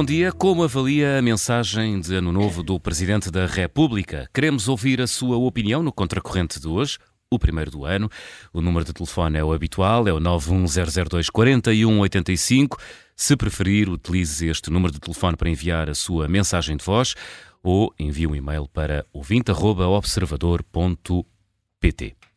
bom dia. Como avalia a mensagem de Ano Novo do Presidente da República? Queremos ouvir a sua opinião no Contracorrente de hoje, o primeiro do ano. O número de telefone é o habitual, é o 91002 4185. Se preferir, utilize este número de telefone para enviar a sua mensagem de voz ou envie um e-mail para ouvinte.observador.pt.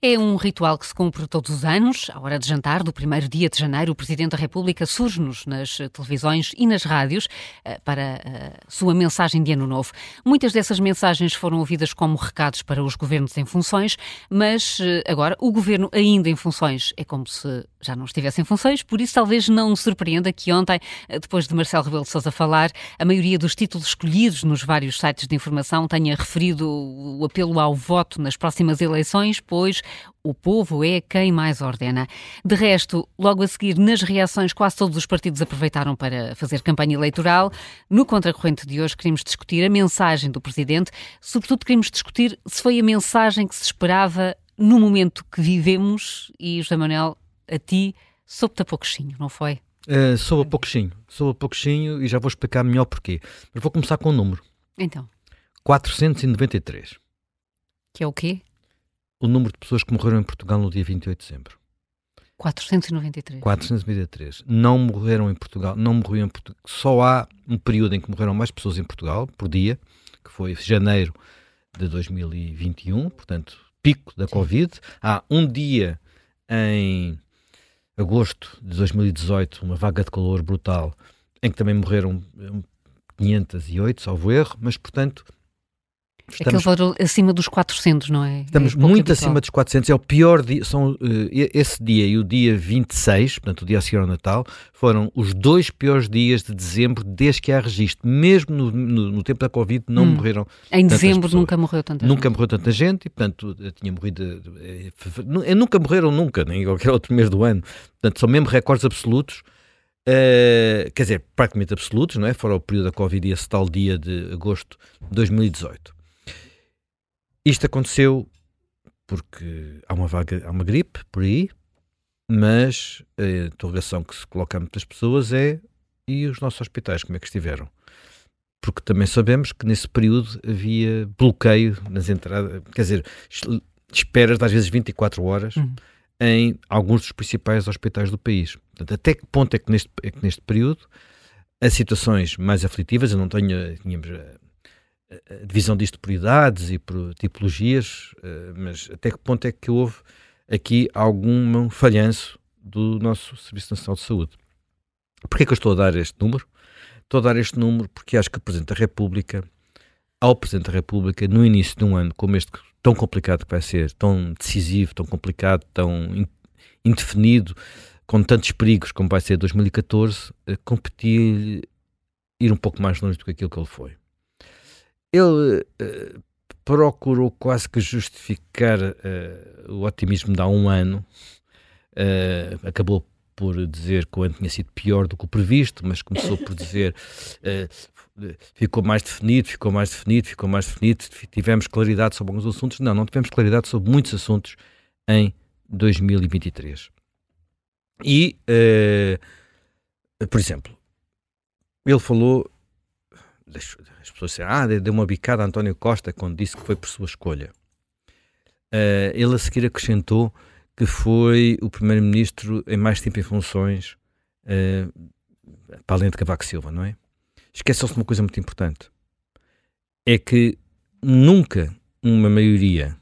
É um ritual que se cumpre todos os anos. À hora de jantar do primeiro dia de janeiro, o Presidente da República surge-nos nas televisões e nas rádios eh, para a eh, sua mensagem de Ano Novo. Muitas dessas mensagens foram ouvidas como recados para os governos em funções, mas eh, agora o governo ainda em funções é como se já não estivesse em funções, por isso talvez não surpreenda que ontem, depois de Marcelo Rebelo de Sousa falar, a maioria dos títulos escolhidos nos vários sites de informação tenha referido o apelo ao voto nas próximas eleições, pois o povo é quem mais ordena. De resto, logo a seguir, nas reações, quase todos os partidos aproveitaram para fazer campanha eleitoral. No contracorrente de hoje, queremos discutir a mensagem do Presidente, sobretudo queremos discutir se foi a mensagem que se esperava no momento que vivemos e, José Manuel, a ti soube-te a pouquinho, não foi? Uh, soube a pouquinho, soube a pouquinho e já vou explicar melhor porquê. Mas vou começar com o um número. Então. 493. Que é o quê? O número de pessoas que morreram em Portugal no dia 28 de dezembro. 493. 493. Não morreram em Portugal, não morreram em Portugal. Só há um período em que morreram mais pessoas em Portugal por dia, que foi janeiro de 2021, portanto, pico da Covid. Há um dia em agosto de 2018, uma vaga de calor brutal, em que também morreram 508, salvo erro, mas portanto Estamos, Aquele valor acima dos 400, não é? Estamos é muito habitual. acima dos 400. É o pior dia. São, uh, esse dia e o dia 26, portanto, o dia a seguir ao Natal, foram os dois piores dias de dezembro desde que há registro. Mesmo no, no, no tempo da Covid, não hum. morreram. Em dezembro pessoas. nunca morreu tanta nunca gente. Nunca morreu tanta gente e, portanto, tinha morrido. Uh, nunca morreram, nunca, nem em qualquer outro mês do ano. Portanto, são mesmo recordes absolutos. Uh, quer dizer, praticamente absolutos, não é? Fora o período da Covid e esse tal dia de agosto de 2018. Isto aconteceu porque há uma vaga, há uma gripe por aí, mas a interrogação que se coloca a muitas pessoas é e os nossos hospitais, como é que estiveram? Porque também sabemos que nesse período havia bloqueio nas entradas, quer dizer, esperas às vezes 24 horas uhum. em alguns dos principais hospitais do país. Portanto, até que ponto é que neste, é que neste período as situações mais aflitivas, eu não tenho, tínhamos a divisão disto por idades e por tipologias, eh, mas até que ponto é que houve aqui algum falhanço do nosso Serviço Nacional de Saúde? Porquê que eu estou a dar este número? Estou a dar este número porque acho que o Presidente da República, ao Presidente da República, no início de um ano como este, tão complicado que vai ser, tão decisivo, tão complicado, tão indefinido, com tantos perigos como vai ser 2014, competir ir um pouco mais longe do que aquilo que ele foi ele uh, procurou quase que justificar uh, o otimismo de há um ano. Uh, acabou por dizer que o ano tinha sido pior do que o previsto, mas começou por dizer ficou mais definido, ficou mais definido, ficou mais definido, tivemos claridade sobre alguns assuntos. Não, não tivemos claridade sobre muitos assuntos em 2023. E, por exemplo, ele falou as pessoas disseram, ah, deu uma bicada a António Costa quando disse que foi por sua escolha. Uh, ele a seguir acrescentou que foi o primeiro-ministro em mais tempo em funções, uh, para além de Cavaco Silva, não é? Esqueceu-se de uma coisa muito importante. É que nunca uma maioria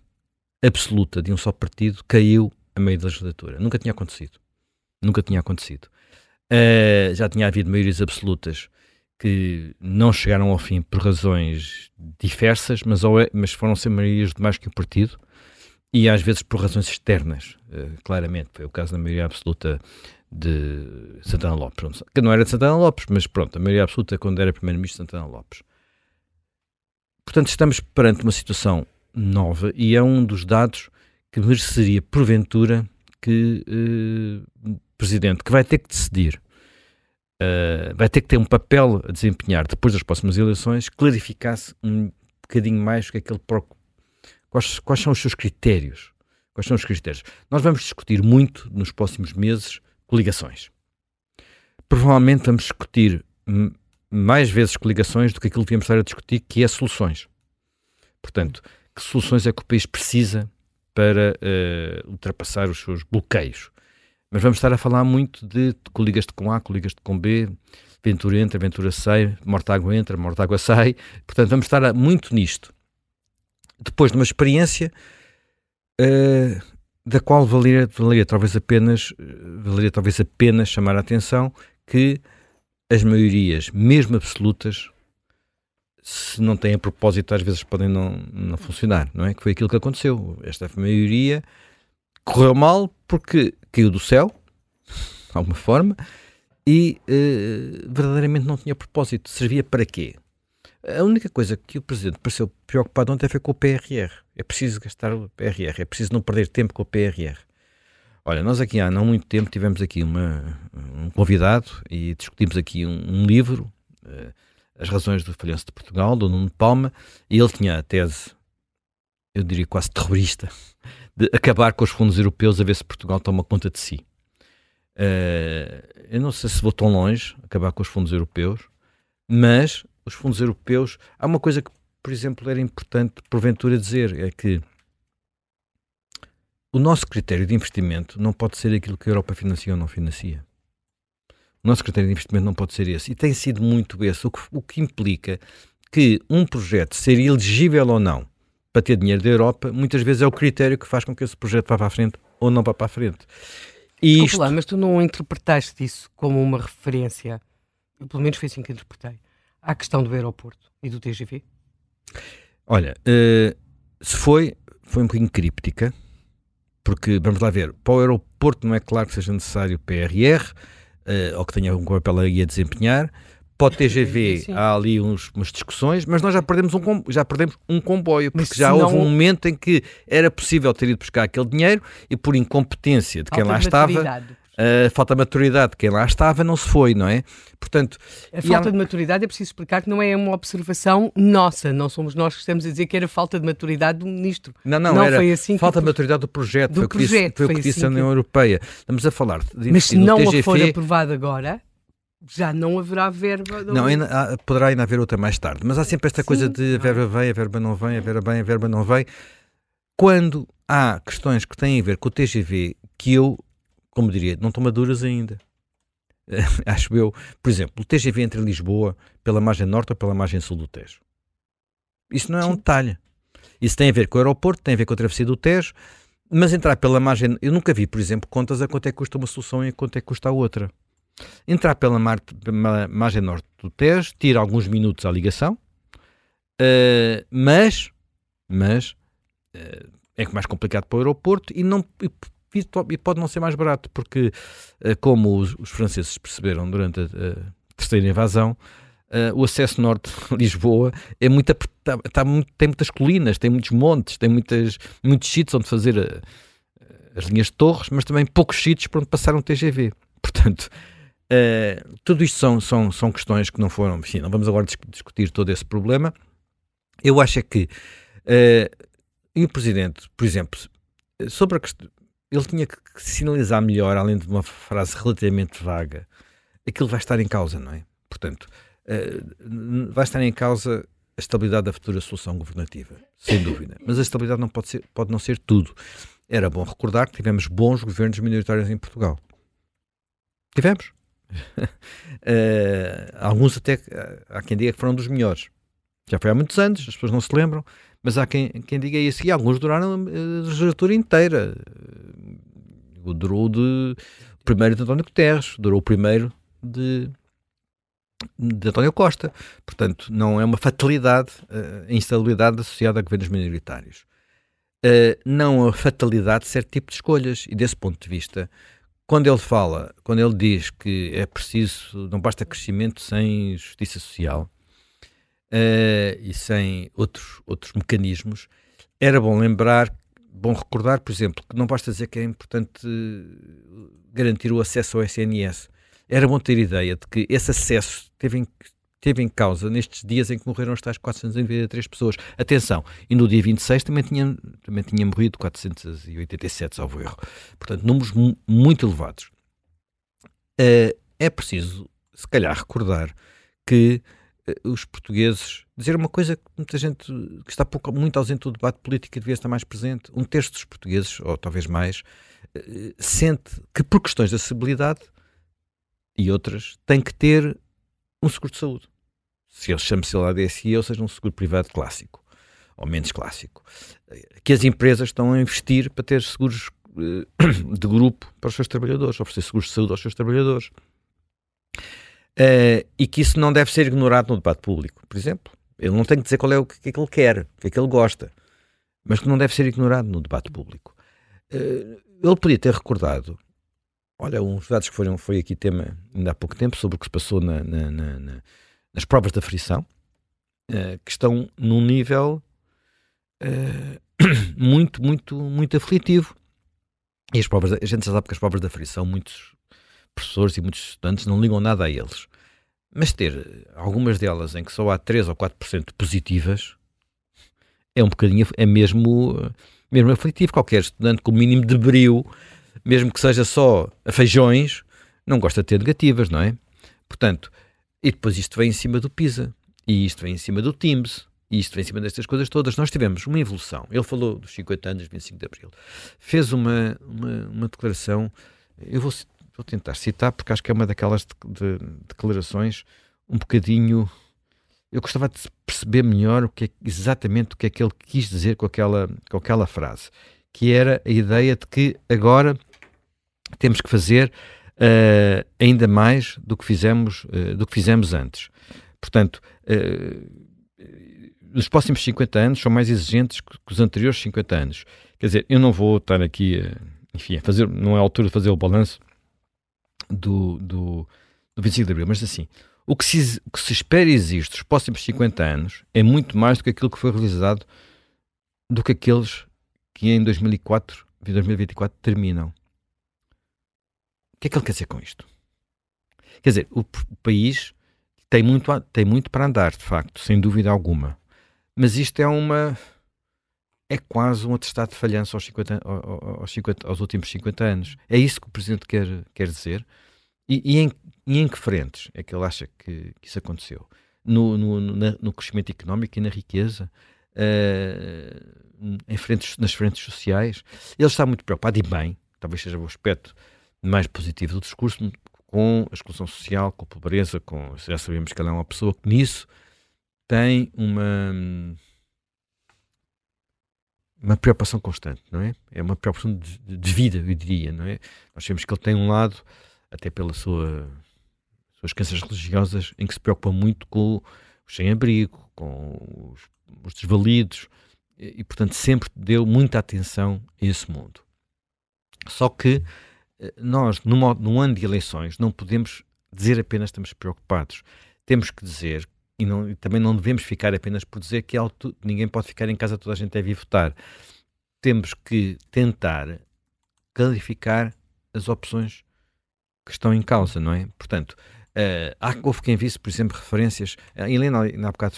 absoluta de um só partido caiu a meio da legislatura. Nunca tinha acontecido. Nunca tinha acontecido. Uh, já tinha havido maiorias absolutas que não chegaram ao fim por razões diversas, mas, mas foram ser maiorias de mais que um partido e às vezes por razões externas, uh, claramente. Foi o caso da maioria absoluta de Santana Lopes, que não era de Santana Lopes, mas pronto, a maioria absoluta quando era primeiro-ministro de Santana Lopes. Portanto, estamos perante uma situação nova e é um dos dados que mereceria, porventura, que o Presidente, que vai ter que decidir uh, vai ter que ter um papel a desempenhar depois das próximas eleições, clarificasse um bocadinho mais o que é que ele quais, quais são os seus critérios. Quais são os critérios? Nós vamos discutir muito nos próximos meses coligações. Provavelmente vamos discutir mais vezes coligações do que aquilo que devíamos estar a discutir, que é soluções. Portanto, que soluções é que o país precisa para uh, ultrapassar os seus bloqueios? Mas vamos estar a falar muito de coligas de com A, coligas de com B, Ventura entra, Ventura sai, Mortágua entra, Mortágua sai. Portanto, vamos estar muito nisto. Depois de uma experiência uh, da qual valeria, valeria talvez apenas valeria talvez apenas chamar a atenção que as maiorias, mesmo absolutas, se não têm a propósito, às vezes podem não, não funcionar, não é? Que foi aquilo que aconteceu. Esta maioria correu mal porque caiu do céu, de alguma forma, e uh, verdadeiramente não tinha propósito. Servia para quê? A única coisa que o Presidente pareceu preocupado ontem foi com o PRR. É preciso gastar o PRR, é preciso não perder tempo com o PRR. Olha, nós aqui há não muito tempo tivemos aqui uma, um convidado e discutimos aqui um, um livro, uh, As Razões do Falhanço de Portugal, do Nuno Palma, e ele tinha a tese, eu diria quase terrorista, de acabar com os fundos europeus a ver se Portugal toma conta de si. Uh, eu não sei se vou tão longe, acabar com os fundos europeus, mas os fundos europeus. Há uma coisa que, por exemplo, era importante, porventura, dizer: é que o nosso critério de investimento não pode ser aquilo que a Europa financia ou não financia. O nosso critério de investimento não pode ser esse. E tem sido muito esse, o que, o que implica que um projeto ser elegível ou não para ter dinheiro da Europa, muitas vezes é o critério que faz com que esse projeto vá para a frente ou não vá para a frente. E isto... lá, mas tu não interpretaste isso como uma referência, eu, pelo menos foi assim que interpretei, à questão do aeroporto e do TGV? Olha, uh, se foi, foi um bocadinho críptica, porque vamos lá ver, para o aeroporto não é claro que seja necessário PRR, uh, eh, ou que tenha algum papel aí a desempenhar. Para o TGV sim, há ali uns, umas discussões, mas nós já perdemos um, já perdemos um comboio, porque já houve um momento em que era possível ter ido buscar aquele dinheiro e por incompetência de quem lá estava a falta de maturidade de quem lá estava não se foi, não é? Portanto, a falta há... de maturidade é preciso explicar que não é uma observação nossa, não somos nós que estamos a dizer que era falta de maturidade do ministro. Não, não, não era foi assim falta que... de maturidade do projeto, do foi projeto, o que disse, foi, foi o que disse assim a União que... Europeia. Estamos a falar de Mas se não TGF... for aprovado agora, já não haverá verba. Não, ainda, há, poderá ainda haver outra mais tarde, mas há sempre esta Sim, coisa de a verba vem, a verba não vem, a verba vem, a verba não vem. Quando há questões que têm a ver com o TGV que eu como diria, não estão maduras ainda. Acho eu. Por exemplo, o TGV entre Lisboa pela margem norte ou pela margem sul do Tejo. Isso não é Sim. um detalhe. Isso tem a ver com o aeroporto, tem a ver com a travessia do Tejo, mas entrar pela margem. Eu nunca vi, por exemplo, contas a quanto é que custa uma solução e a quanto é que custa a outra. Entrar pela, mar, margem norte do Tejo tira alguns minutos à ligação, uh, mas, mas uh, é mais complicado para o aeroporto e não e e pode não ser mais barato, porque, eh, como os, os franceses perceberam durante a, a terceira invasão, Uh, o acesso norte de Lisboa é muito, tá, tá, tem muitas colinas, tem muitos montes, tem muitas, muitos sítios onde fazer as linhas de torres, mas também poucos sítios para onde passar um TGV. Portanto, uh, tudo isto são, são, são questões que não foram. Enfim, não vamos agora discutir todo esse problema. Eu acho é que. Uh, e o Presidente, por exemplo, sobre a questão ele tinha que sinalizar melhor, além de uma frase relativamente vaga, aquilo vai estar em causa, não é? Portanto, uh, vai estar em causa a estabilidade da futura solução governativa, sem dúvida. Mas a estabilidade não pode, ser, pode não ser tudo. Era bom recordar que tivemos bons governos minoritários em Portugal. Tivemos. Uh, alguns até, há quem diga que foram dos melhores. Já foi há muitos anos, as pessoas não se lembram, mas há quem, quem diga isso. E alguns duraram a legislatura inteira durou de o primeiro de António Guterres, durou o primeiro de, de António Costa. Portanto, não é uma fatalidade uh, a instabilidade associada a governos minoritários. Uh, não a fatalidade de certo tipo de escolhas. E desse ponto de vista, quando ele fala, quando ele diz que é preciso, não basta crescimento sem justiça social uh, e sem outros, outros mecanismos, era bom lembrar bom recordar, por exemplo, que não basta dizer que é importante eh, garantir o acesso ao SNS. Era bom ter ideia de que esse acesso teve teve em causa nestes dias em que morreram as tais 493 pessoas. Atenção, e no dia 26 também tinha, também tinha morrido 487, salvo erro. Portanto, números muito elevados. Uh, é preciso, se calhar, recordar que uh, os portugueses. Dizer uma coisa que muita gente que está pouco, muito ausente do debate político e devia estar mais presente. Um terço dos portugueses, ou talvez mais, uh, sente que por questões de acessibilidade e outras, tem que ter um seguro de saúde. Se ele chama-se lá DSI, ou seja, um seguro privado clássico, ou menos clássico. Que as empresas estão a investir para ter seguros de grupo para os seus trabalhadores, oferecer seguros de saúde aos seus trabalhadores. Uh, e que isso não deve ser ignorado no debate público. Por exemplo, ele não tem que dizer qual é o que, é que ele quer, o que é que ele gosta, mas que não deve ser ignorado no debate público. Uh, ele podia ter recordado, olha, uns dados que foram, foi aqui tema ainda há pouco tempo, sobre o que se passou na, na, na, nas provas da frição, uh, que estão num nível muito, muito, muito aflitivo. E as provas, a gente já sabe que as provas da frição, muitos professores e muitos estudantes não ligam nada a eles. Mas ter algumas delas em que só há 3 ou 4% positivas é um bocadinho, é mesmo, mesmo aflitivo. Qualquer estudante com o mínimo de brio, mesmo que seja só a feijões, não gosta de ter negativas, não é? Portanto, e depois isto vem em cima do PISA, e isto vem em cima do TIMS, e isto vem em cima destas coisas todas. Nós tivemos uma evolução. Ele falou dos 50 anos, 25 de Abril. Fez uma, uma, uma declaração, eu vou vou tentar citar, porque acho que é uma daquelas de, de, declarações um bocadinho. Eu gostava de perceber melhor o que é, exatamente o que é que ele quis dizer com aquela, com aquela frase, que era a ideia de que agora temos que fazer uh, ainda mais do que fizemos, uh, do que fizemos antes. Portanto, uh, os próximos 50 anos são mais exigentes que, os anteriores 50 anos. Quer dizer, eu não vou estar aqui, enfim, a fazer, não é a altura de fazer o balanço do, do, do 25 de Abril, mas assim, o que, se, o que se espera e existe nos próximos 50 anos é muito mais do que aquilo que foi realizado do que aqueles que em 2004 e 2024 terminam. O que é que ele quer dizer com isto? Quer dizer, o, o país tem muito, tem muito para andar, de facto, sem dúvida alguma. Mas isto é uma. É quase um atestado de falhança aos, 50, aos, 50, aos últimos 50 anos. É isso que o Presidente quer, quer dizer. E, e, em, e em que frentes é que ele acha que, que isso aconteceu? No, no, no, crescimento económico e na riqueza? Uh, em frentes, nas frentes sociais? Ele está muito preocupado, e bem, talvez seja o aspecto mais positivo do discurso, com a exclusão social, com a pobreza, com, já sabemos que ela é uma pessoa que nisso tem uma uma preocupação constante, não é? É uma preocupação de, de, vida, eu diria, não é? Nós sabemos que ele tem um lado, até pela sua suas crenças religiosas, em que se preocupa muito com os sem-abrigo, com os, os desvalidos, e, e, portanto sempre deu muita atenção a esse mundo. Só que nós, num, num ano de eleições, não podemos dizer apenas estamos preocupados. Temos que dizer e, não, e, também não devemos ficar apenas por dizer que auto, ninguém pode ficar em casa, toda a gente deve ir votar. Temos que tentar clarificar as opções que estão em causa, não é? Portanto, uh, há, houve quem visse, por exemplo, referências. A Helena, há bocado,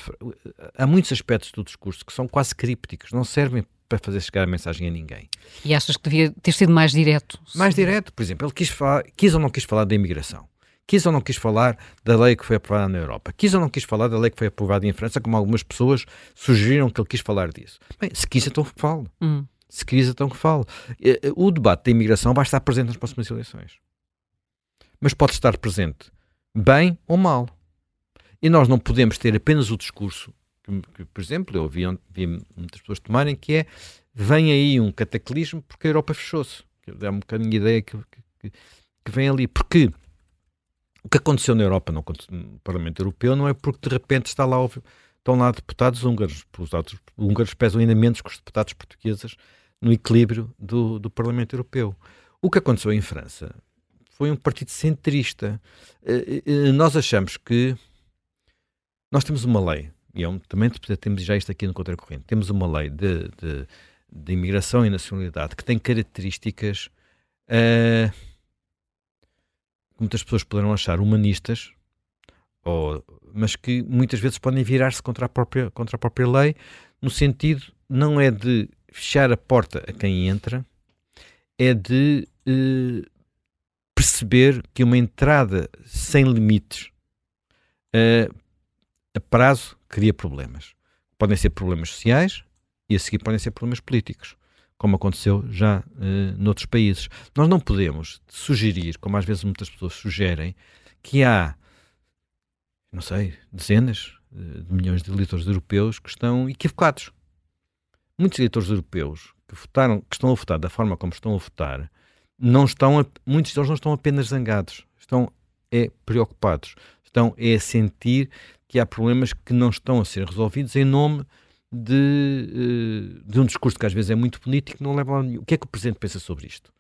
há muitos aspectos do discurso que são quase crípticos, não servem para fazer chegar a mensagem a ninguém. E achas que devia ter sido mais direto? Mais direto, por exemplo, ele quis, falar, quis ou não quis falar da imigração quis ou não quis falar da lei que foi aprovada na Europa, quis ou não quis falar da lei que foi aprovada em França, como algumas pessoas sugeriram que ele quis falar disso. Bem, se quis, então que fale. Hum. Se quis, então que fale. Eh, eh, o debate da imigração vai estar presente nas próximas eleições. Mas pode estar presente bem ou mal. E nós não podemos ter apenas o discurso que, que por exemplo, eu ouvi, vi muitas pessoas tomarem, que é vem aí um cataclismo porque a Europa fechou-se. É um bocadinho a ideia que, que, que vem ali. Porque o que aconteceu na Europa, no Parlamento Europeu, não é porque de repente está lá, estão lá deputados húngaros. Os húngaros pesam ainda menos que os deputados portugueses no equilíbrio do, do Parlamento Europeu. O que aconteceu em França foi um partido centrista. Eh, eh, nós achamos que nós temos uma lei, e é um, também temos já isto aqui no Contracorrente, temos uma lei de, de, de imigração e nacionalidade que tem características uh, que muitas pessoas poderão achar humanistas, ou, mas que muitas vezes podem virar-se contra, a própria, contra a própria lei, no sentido não é de fechar a porta a quem entra, é de eh, perceber que uma entrada sem limites uh, a prazo cria problemas. Podem ser problemas sociais e a seguir podem ser problemas políticos, como aconteceu já uh, noutros países. Nós não podemos sugerir, como às vezes muitas pessoas sugerem, que há, não sei, dezenas uh, de milhões de eleitores europeus que estão equivocados. Muitos eleitores europeus que votaram, que estão a votar da forma como estão a votar, não estão, a, muitos deles não estão apenas zangados, estão é preocupados, estão é a sentir que há problemas que não estão a ser resolvidos em nome de, eh, de um discurso que às vezes é muito político, não leva a nenhum. O que é que o Presidente pensa sobre isto?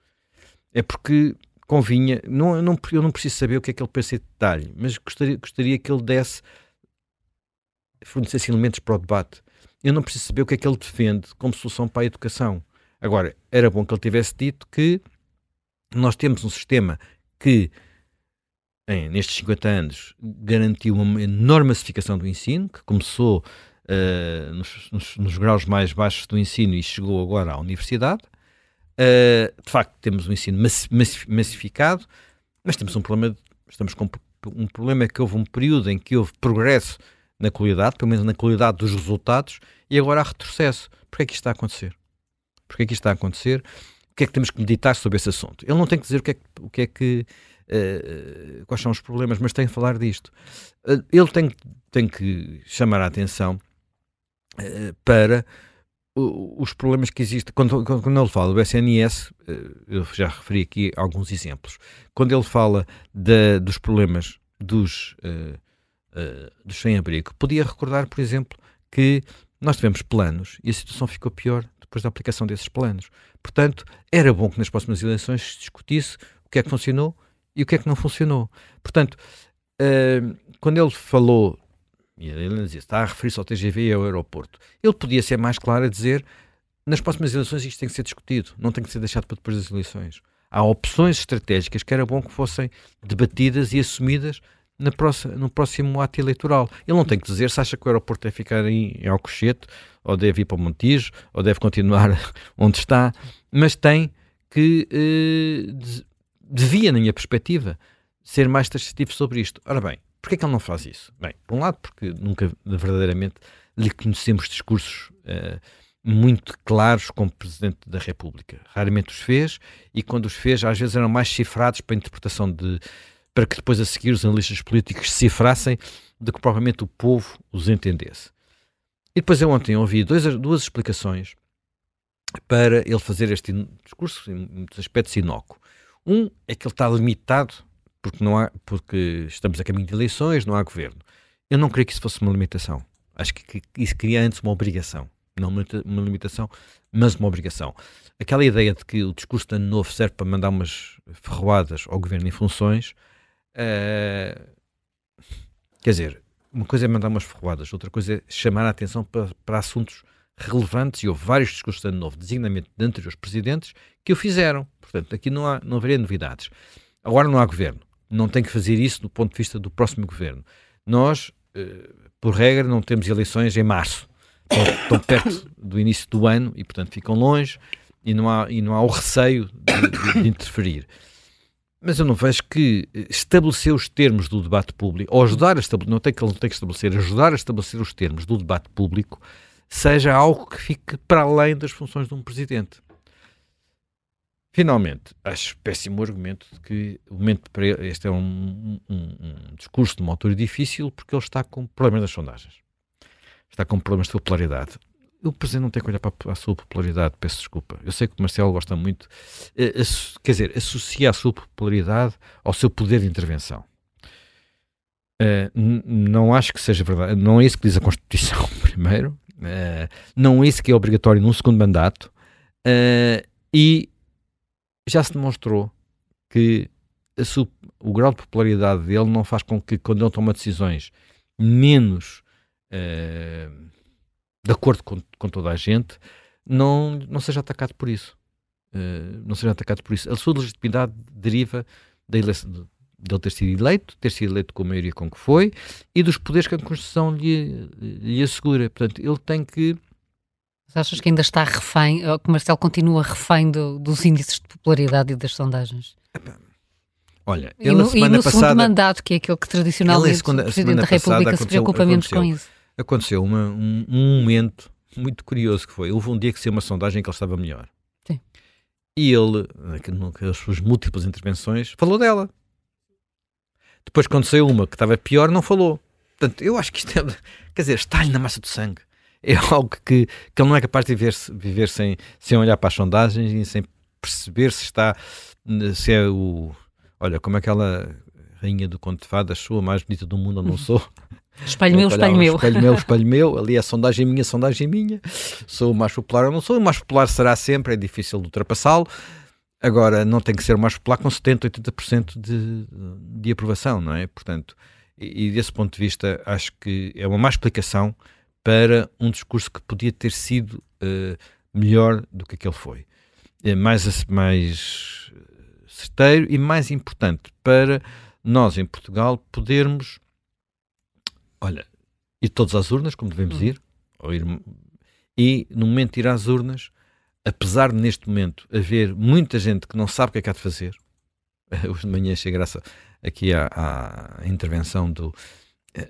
É porque convinha, não, eu, não, eu não preciso saber o que é que ele pensa em detalhe, mas gostaria, gostaria que ele desse, fornecesse elementos para o debate. Eu não preciso saber o que é que ele defende como solução para a educação. Agora, era bom que ele tivesse dito que nós temos um sistema que em, nestes 50 anos, garantiu uma enorme massificação do ensino, que começou uh, nos, nos, nos, graus mais baixos do ensino e chegou agora à universidade. Uh, de facto, temos um ensino massificado, mas temos um problema, estamos com um problema é que houve um período em que houve progresso na qualidade, pelo menos na qualidade dos resultados, e agora há retrocesso. Porquê é que isto está a acontecer? Porquê é que isto está a acontecer? O que é que temos que meditar sobre esse assunto? Ele não tem que dizer o que é que, o que, é que uh, quais são os problemas, mas tem que falar disto. Uh, ele tem, tem que chamar a atenção uh, para os problemas que existem. Quando, quando, ele fala do SNS, eu já referi aqui alguns exemplos. Quando ele fala de, dos problemas dos, dos sem-abrigo, podia recordar, por exemplo, que nós tivemos planos e a situação ficou pior depois da aplicação desses planos. Portanto, era bom que nas próximas eleições se discutisse o que é que funcionou e o que é que não funcionou. Portanto, uh, quando ele falou, e ele dizia, está a referir-se ao TGV e ao aeroporto, ele podia ser mais claro a dizer, nas próximas eleições isto tem que ser discutido, não tem que ser deixado para depois das eleições. Há opções estratégicas que era bom que fossem debatidas e assumidas próxima, no próximo ato eleitoral. Ele não tem que dizer se acha que o aeroporto deve ficar em, em Alcochete, ou deve ir para o Montijo, ou deve continuar onde está, mas tem que eh, devia, na minha perspectiva, ser mais taxativo sobre isto. Ora bem, porquê é que ele não faz isso? Bem, por um lado, porque nunca verdadeiramente lhe conhecemos discursos uh, muito claros como Presidente da República. Raramente os fez e quando os fez, às vezes eram mais cifrados para interpretação de. para que depois a seguir os analistas políticos cifrassem do que provavelmente o povo os entendesse. E depois eu ontem ouvi dois, duas explicações para ele fazer este discurso, em muitos aspectos, inócuo. Um é que ele está limitado porque, não há, porque estamos a caminho de eleições, não há governo. Eu não creio que isso fosse uma limitação. Acho que, isso cria antes uma obrigação. Não uma, uma limitação, mas uma obrigação. Aquela ideia de que o discurso de ano novo serve para mandar umas ferroadas ao governo em funções, uh, quer dizer, uma coisa é mandar umas ferroadas, outra coisa é chamar a atenção para, para assuntos relevantes, e houve vários discursos de ano novo, designadamente de anteriores presidentes, que o fizeram. Portanto, aqui não, há, não haveria novidades. Agora não há governo. Não tem que fazer isso do ponto de vista do próximo governo. Nós, eh, por regra, não temos eleições em março. Estão, perto do início do ano e, portanto, ficam longe e não há, e não há o receio de, de, de interferir. Mas eu não vejo que estabelecer os termos do debate público, ou ajudar a estabelecer, não tem que, não tem que estabelecer, ajudar a estabelecer os termos do debate público, seja algo que fique para além das funções de um presidente. Finalmente, acho péssimo o argumento de que o momento para ele, este é um, um, um, discurso de uma altura difícil porque ele está com problemas nas sondagens. Está com problemas de popularidade. O Presidente não tem que olhar para a sua popularidade, peço desculpa. Eu sei que o Marcelo gosta muito, eh, quer dizer, associa a sua popularidade ao seu poder de intervenção. Uh, não acho que seja verdade. Não é isso que diz a Constituição, primeiro. Uh, não é isso que é obrigatório num segundo mandato. Uh, e já se demonstrou que o grau de popularidade dele não faz com que, quando ele toma decisões menos uh, de acordo com, com, toda a gente, não, não seja atacado por isso. Uh, não seja atacado por isso. A sua legitimidade deriva da eleição, de, de ele ter sido eleito, ter sido eleito com a maioria com que foi e dos poderes que a Constituição lhe, lhe assegura. Portanto, ele tem que mas achas que ainda está refém, que o Marcelo continua refém do, dos índices de popularidade e das sondagens? Olha, E ele no, a e semana no segundo passada mandato, que é aquele que tradicionalmente segunda- o Presidente da República se preocupa menos com isso. aconteceu uma- um, um momento muito curioso que foi. Houve um dia que saiu uma sondagem que ele estava melhor. Sim. E ele, nas suas múltiplas intervenções, falou dela. Depois, quando saiu uma que estava pior, não falou. Portanto, eu acho que isto é. Quer dizer, está-lhe na massa do sangue. É algo que, que ele não é capaz de viver, viver sem, sem olhar para as sondagens e sem perceber se está. Se é o. Olha, como aquela rainha do conto de fadas, sou a mais bonita do mundo ou não sou? Espelho meu, espelho meu. Espelho meu, espelho meu. Ali é sondagem minha, sondagem minha. Sou o mais popular ou não sou? O mais popular será sempre, é difícil de ultrapassá-lo. Agora, não tem que ser o mais popular com 70%, 80% de, de aprovação, não é? Portanto, e, e desse ponto de vista, acho que é uma má explicação para um discurso que podia ter sido eh, melhor do que aquele foi. É mais, mais certeiro e mais importante para nós, em Portugal, podermos olha, ir todos às urnas, como devemos Hum. ir, ou ir, e no momento de ir às urnas, apesar de neste momento haver muita gente que não sabe o que é que há de fazer, hoje de manhã achei graça aqui à, à intervenção do eh,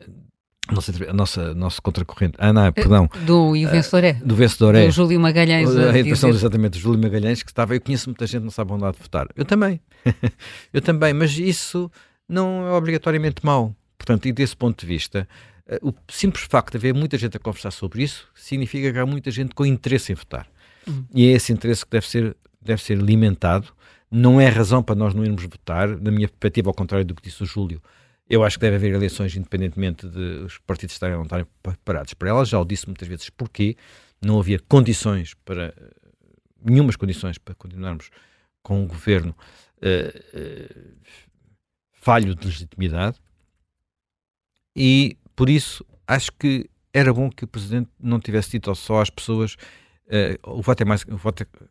a nossa, a nossa nosso contracorrente, ah não, perdão, Do E o vencedor é? do vencedor é Do Júlio Magalhães. a a exatamente do Júlio Magalhães que estava, eu conheço muita gente que não sabe onde há de votar. Eu também. eu também, mas isso não é obrigatoriamente mau. Portanto, e desse ponto de vista, eh, o simples facto de haver muita gente a conversar sobre isso significa que há muita gente com interesse em votar. Uhum. E é esse interesse que deve ser, deve ser alimentado. Não é razão para nós não irmos votar, na minha perspectiva, ao contrário do que disse o Júlio. Eu acho que deve haver eleições independentemente de os partidos estarem ou não estarem preparados para elas. Já o disse muitas vezes porquê. Não havia condições para, nenhumas condições para continuarmos com um governo eh, eh, falho de legitimidade e por isso acho que era bom que o Presidente não tivesse dito só às pessoas eh, o voto é mais o, voto é-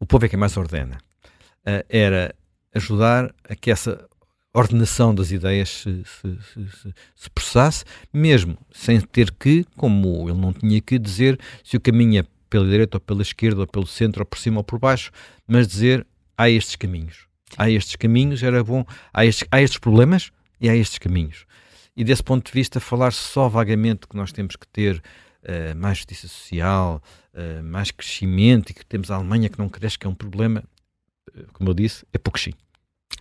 o povo é quem mais ordena Eh, era ajudar a que essa ordenação das ideias se, se, se, se, se processasse, mesmo sem ter que, como ele não tinha que dizer se o caminho é pela direita ou pela esquerda ou pelo centro ou por cima ou por baixo, mas dizer há estes caminhos. Há estes caminhos, era bom, há estes, há estes problemas e há estes caminhos. E desse ponto de vista, falar só vagamente que nós temos que ter eh, mais justiça social, eh, mais crescimento e que temos a Alemanha que não cresce, que é um problema, eh, como eu disse, é pouco sim.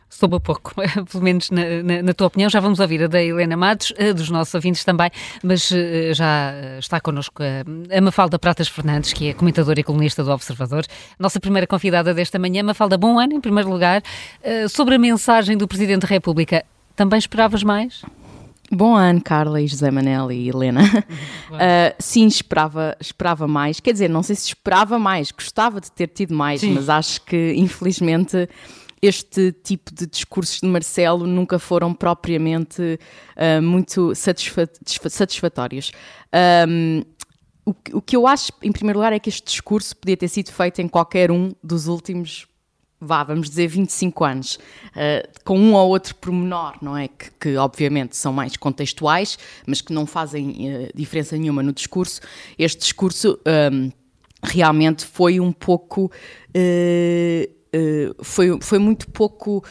Soube a pouco, pelo menos na, na- na tua opinião. Já vamos ouvir a da Helena Matos, a dos nossos ouvintes também, mas já está connosco a, a Mafalda Pratas Fernandes, que é comentadora e colunista do Observador, nossa primeira convidada desta manhã. Mafalda, bom ano, em primeiro lugar. Sobre a mensagem do Presidente da República, também esperavas mais? Bom ano, Carla e José Manel e Helena. Uh, sim, esperava, esperava mais. Quer dizer, não sei se esperava mais, gostava de ter tido mais, Sim. mas acho que, infelizmente, este tipo de discursos de Marcelo nunca foram propriamente uh, muito satisfa- satisfa- satisfatórios. Um, o, o que eu acho, em primeiro lugar, é que este discurso podia ter sido feito em qualquer um dos últimos vá, vamos dizer 25 anos, eh, com um ou outro pormenor, não é? Que, que, obviamente são mais contextuais, mas que não fazem eh, diferença nenhuma no discurso. Este discurso ehm, realmente foi um pouco. eh, foi, foi muito pouco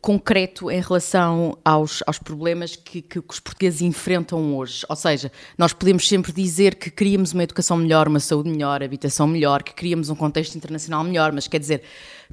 concreto em relação aos, aos problemas que, que os portugueses enfrentam hoje. Ou seja, nós podemos sempre dizer que queríamos uma educação melhor, uma saúde melhor, habitação melhor, que queríamos um contexto internacional melhor, mas quer dizer,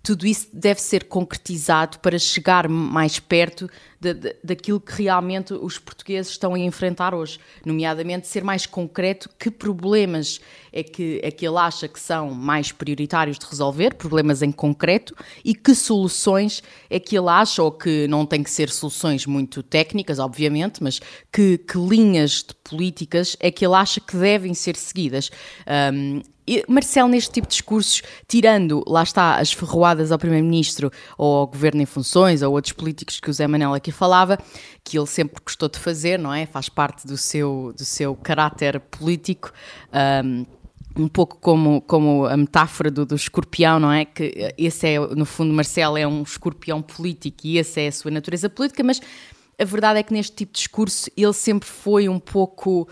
tudo isso deve ser concretizado para chegar mais perto de, de, daquilo que realmente os portugueses estão a enfrentar hoje, nomeadamente ser mais concreto que problemas é que, é que ele acha que são mais prioritários de resolver, problemas em concreto, e que soluções é que ele acha, ou que não têm que ser soluções muito técnicas, obviamente, mas que, que linhas de políticas é que ele acha que devem ser seguidas. Um, Marcelo, neste tipo de discursos, tirando, lá está, as ferroadas ao Primeiro-Ministro ou ao Governo em funções ou outros políticos que o Zé Manel aqui falava, que ele sempre gostou de fazer, não é? Faz parte do seu, do seu caráter político. Um, um pouco como, como a metáfora do, do escorpião, não é? Que esse é, no fundo, Marcelo é um escorpião político e essa é a sua natureza política, mas a verdade é que neste tipo de discurso ele sempre foi um pouco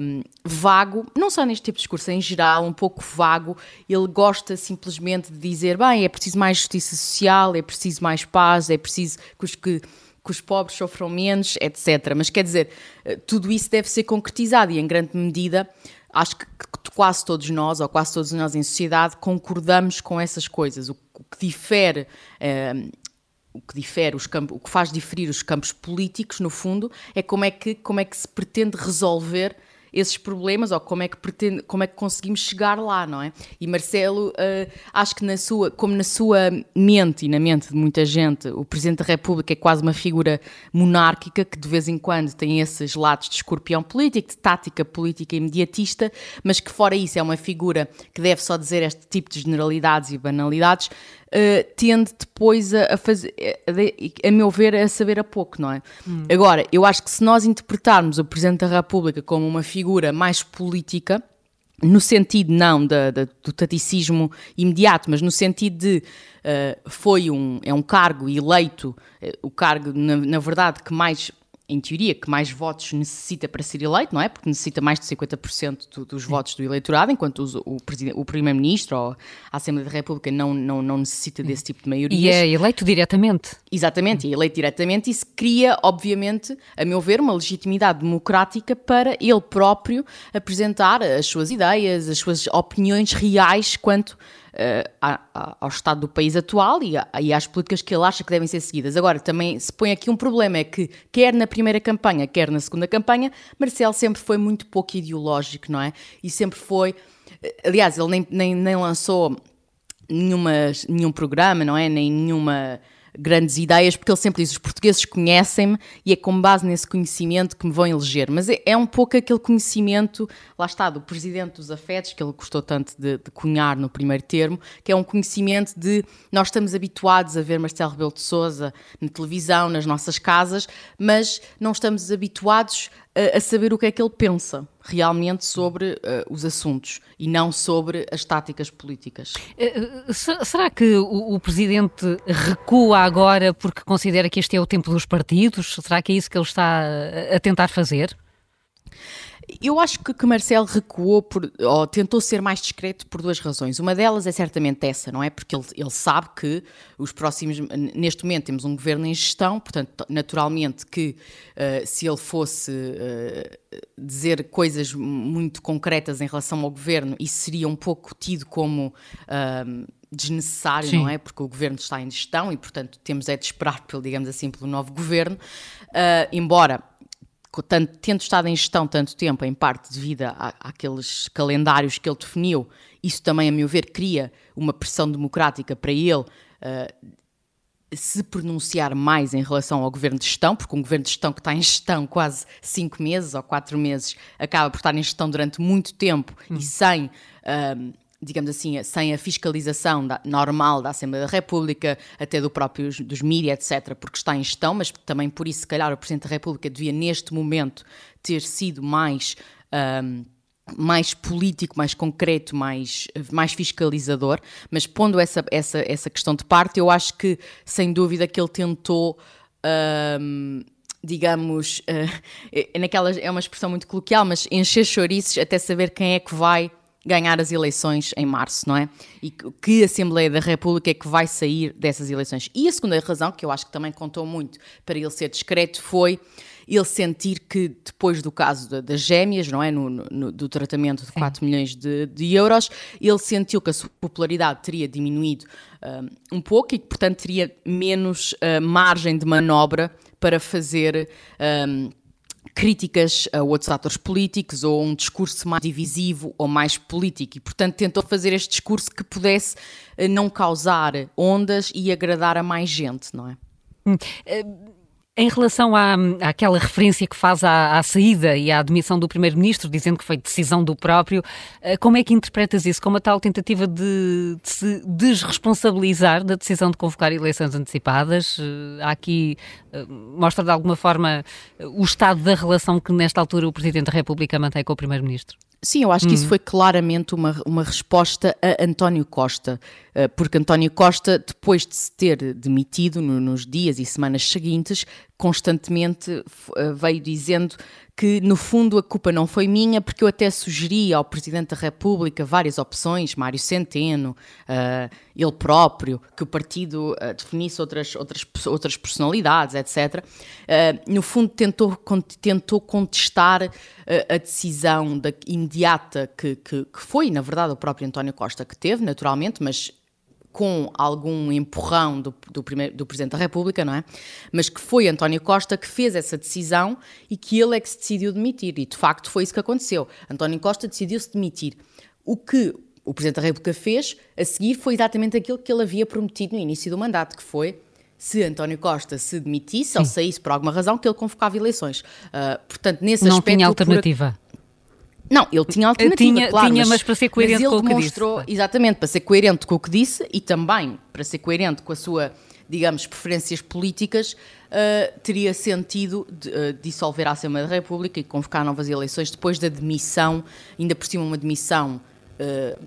um, vago, não só neste tipo de discurso, em geral, um pouco vago. Ele gosta simplesmente de dizer: bem, é preciso mais justiça social, é preciso mais paz, é preciso que os que que os pobres sofram menos, etc. Mas quer dizer, eh, tudo isso deve ser concretizado e, em grande medida, acho que, quase todos nós, ou quase todos nós em sociedade, concordamos com essas coisas. O, o que difere. O que difere os campos, o que faz diferir os campos políticos, no fundo, é como é que, como é que se pretende resolver esses problemas ou como é que pretende, como é que conseguimos chegar lá, não é? E Marcelo, uh, acho que na sua, como na sua mente e na mente de muita gente, o Presidente da República é quase uma figura monárquica que de vez em quando tem esses lados de escorpião político, de tática política imediatista, mas que fora isso é uma figura que deve só dizer este tipo de generalidades e banalidades, uh, tende depois a, a fazer, a, a, meu ver, a saber a pouco, não é? Hum. Agora, eu acho que se nós interpretarmos o Presidente da República como uma figura mais política, no sentido não da, do taticismo imediato, mas no sentido de uh, foi um, é um cargo eleito, uh, o cargo, na, na verdade, que mais em teoria, que mais votos necessita para ser eleito, não é? Porque necessita mais de 50% do, dos votos do eleitorado, enquanto o, o Primeiro-Ministro ou a Assembleia da República não, não, não necessita desse tipo de maioria. E é eleito diretamente. Exatamente, é eleito diretamente. Isso cria, obviamente, a meu ver, uma legitimidade democrática para ele próprio apresentar as suas ideias, as suas opiniões reais quanto ao estado do país atual e, a, e, às políticas que ele acha que devem ser seguidas. Agora, também se põe aqui um problema, é que quer na primeira campanha, quer na segunda campanha, Marcelo sempre foi muito pouco ideológico, não é? E sempre foi... Eh, aliás, ele nem, nem, nem lançou nenhuma, nenhum programa, não é? Nem nenhuma grandes ideias, porque ele sempre diz: os portugueses conhecem-me e é com base nesse conhecimento que me vão eleger. Mas é, é, um pouco aquele conhecimento, lá está, do presidente dos afetos, que ele gostou tanto de, de, cunhar no primeiro termo, que é um conhecimento de nós estamos habituados a ver Marcelo Rebelo de Souza na televisão, nas nossas casas, mas não estamos habituados a, saber o que é que ele pensa realmente sobre uh, os assuntos e não sobre as táticas políticas. Uh, será que o, o, Presidente recua agora porque considera que este é o tempo dos partidos? Será que é isso que ele está a tentar fazer? Eu acho que, que Marcelo recuou por, ou tentou ser mais discreto por duas razões. Uma delas é certamente essa, não é? Porque ele, ele sabe que os próximos. Neste momento temos um governo em gestão, portanto, naturalmente que uh, se ele fosse uh, dizer coisas muito concretas em relação ao governo, isso seria um pouco tido como. Uh, desnecessário, Sim. não é? Porque o governo está em gestão e, portanto, temos é de esperar, pelo, digamos assim, pelo novo governo. embora tanto, tendo estado em gestão tanto tempo, em parte devido à, àqueles calendários que ele definiu, isso também, a meu ver, cria uma pressão democrática para ele uh, se pronunciar mais em relação ao governo de gestão, porque um governo de gestão que está em gestão quase cinco meses ou quatro meses acaba por estar em gestão durante muito tempo hum. e sem. Uh, digamos assim, sem a fiscalização da, normal da Assembleia da República, até do próprio dos mídias, etc., porque está em gestão, mas também por isso, se calhar, o Presidente da República devia, neste momento, ter sido mais. Um, mais político, mais concreto, mais, mais fiscalizador, mas pondo essa, essa, essa questão de parte, eu acho que, sem dúvida, que ele tentou. Um, digamos, uh, é, naquela, é uma expressão muito coloquial, mas encher chouriços até saber quem é que vai ganhar as eleições em março, não é? E que Assembleia da República é que vai sair dessas eleições. E a segunda razão, que eu acho que também contou muito para ele ser discreto, foi ele sentir que depois do caso das gêmeas, não é, no, no, do tratamento de 4 Sim. milhões de, de, euros, ele sentiu que a sua popularidade teria diminuído um, um pouco e que, portanto, teria menos uh, margem de manobra para fazer um, críticas a outros atores políticos ou um discurso mais divisivo ou mais político e, portanto, tentou fazer este discurso que pudesse eh, não causar ondas e agradar a mais gente, não é? Hum. Em relação à, àquela referência que faz à, à saída e à admissão do Primeiro-Ministro, dizendo que foi decisão do próprio, eh, como é que interpretas isso? Como a tal tentativa de, de, se desresponsabilizar da decisão de convocar eleições antecipadas? Eh, há aqui, eh, mostra de alguma forma o estado da relação que nesta altura o Presidente da República mantém com o Primeiro-Ministro? Sim, eu acho que isso foi claramente uma, uma resposta a António Costa, eh, porque António Costa, depois de se ter demitido no, nos dias e semanas seguintes, constantemente eh, veio dizendo que no fundo a culpa não foi minha, porque eu até sugeri ao Presidente da República várias opções, Mário Centeno, uh, ele próprio, que o partido uh, definisse outras, outras, outras personalidades, etc. Uh, no fundo tentou, tentou contestar a decisão da, imediata que, que, que foi, na verdade, o próprio António Costa que teve, naturalmente, mas com algum empurrão do, do, primeiro, do Presidente da República, não é? Mas que foi António Costa que fez essa decisão e que ele é que se decidiu demitir. E de facto foi isso que aconteceu. António Costa decidiu-se demitir. O que o Presidente da República fez a seguir foi exatamente aquilo que ele havia prometido no início do mandato, que foi se António Costa se demitisse Sim. ou saísse por alguma razão, que ele convocava eleições. Uh, portanto, nesse Não aspecto. tinha alternativa. Não, ele tinha alternativa, tinha, claro, tinha, mas, mas, para ser coerente com o que disse. Exatamente, para ser coerente com o que disse e também para ser coerente com a sua, digamos, preferências políticas, uh, teria sentido de, uh, dissolver a Assembleia da República e convocar novas eleições depois da demissão, ainda por cima uma demissão uh,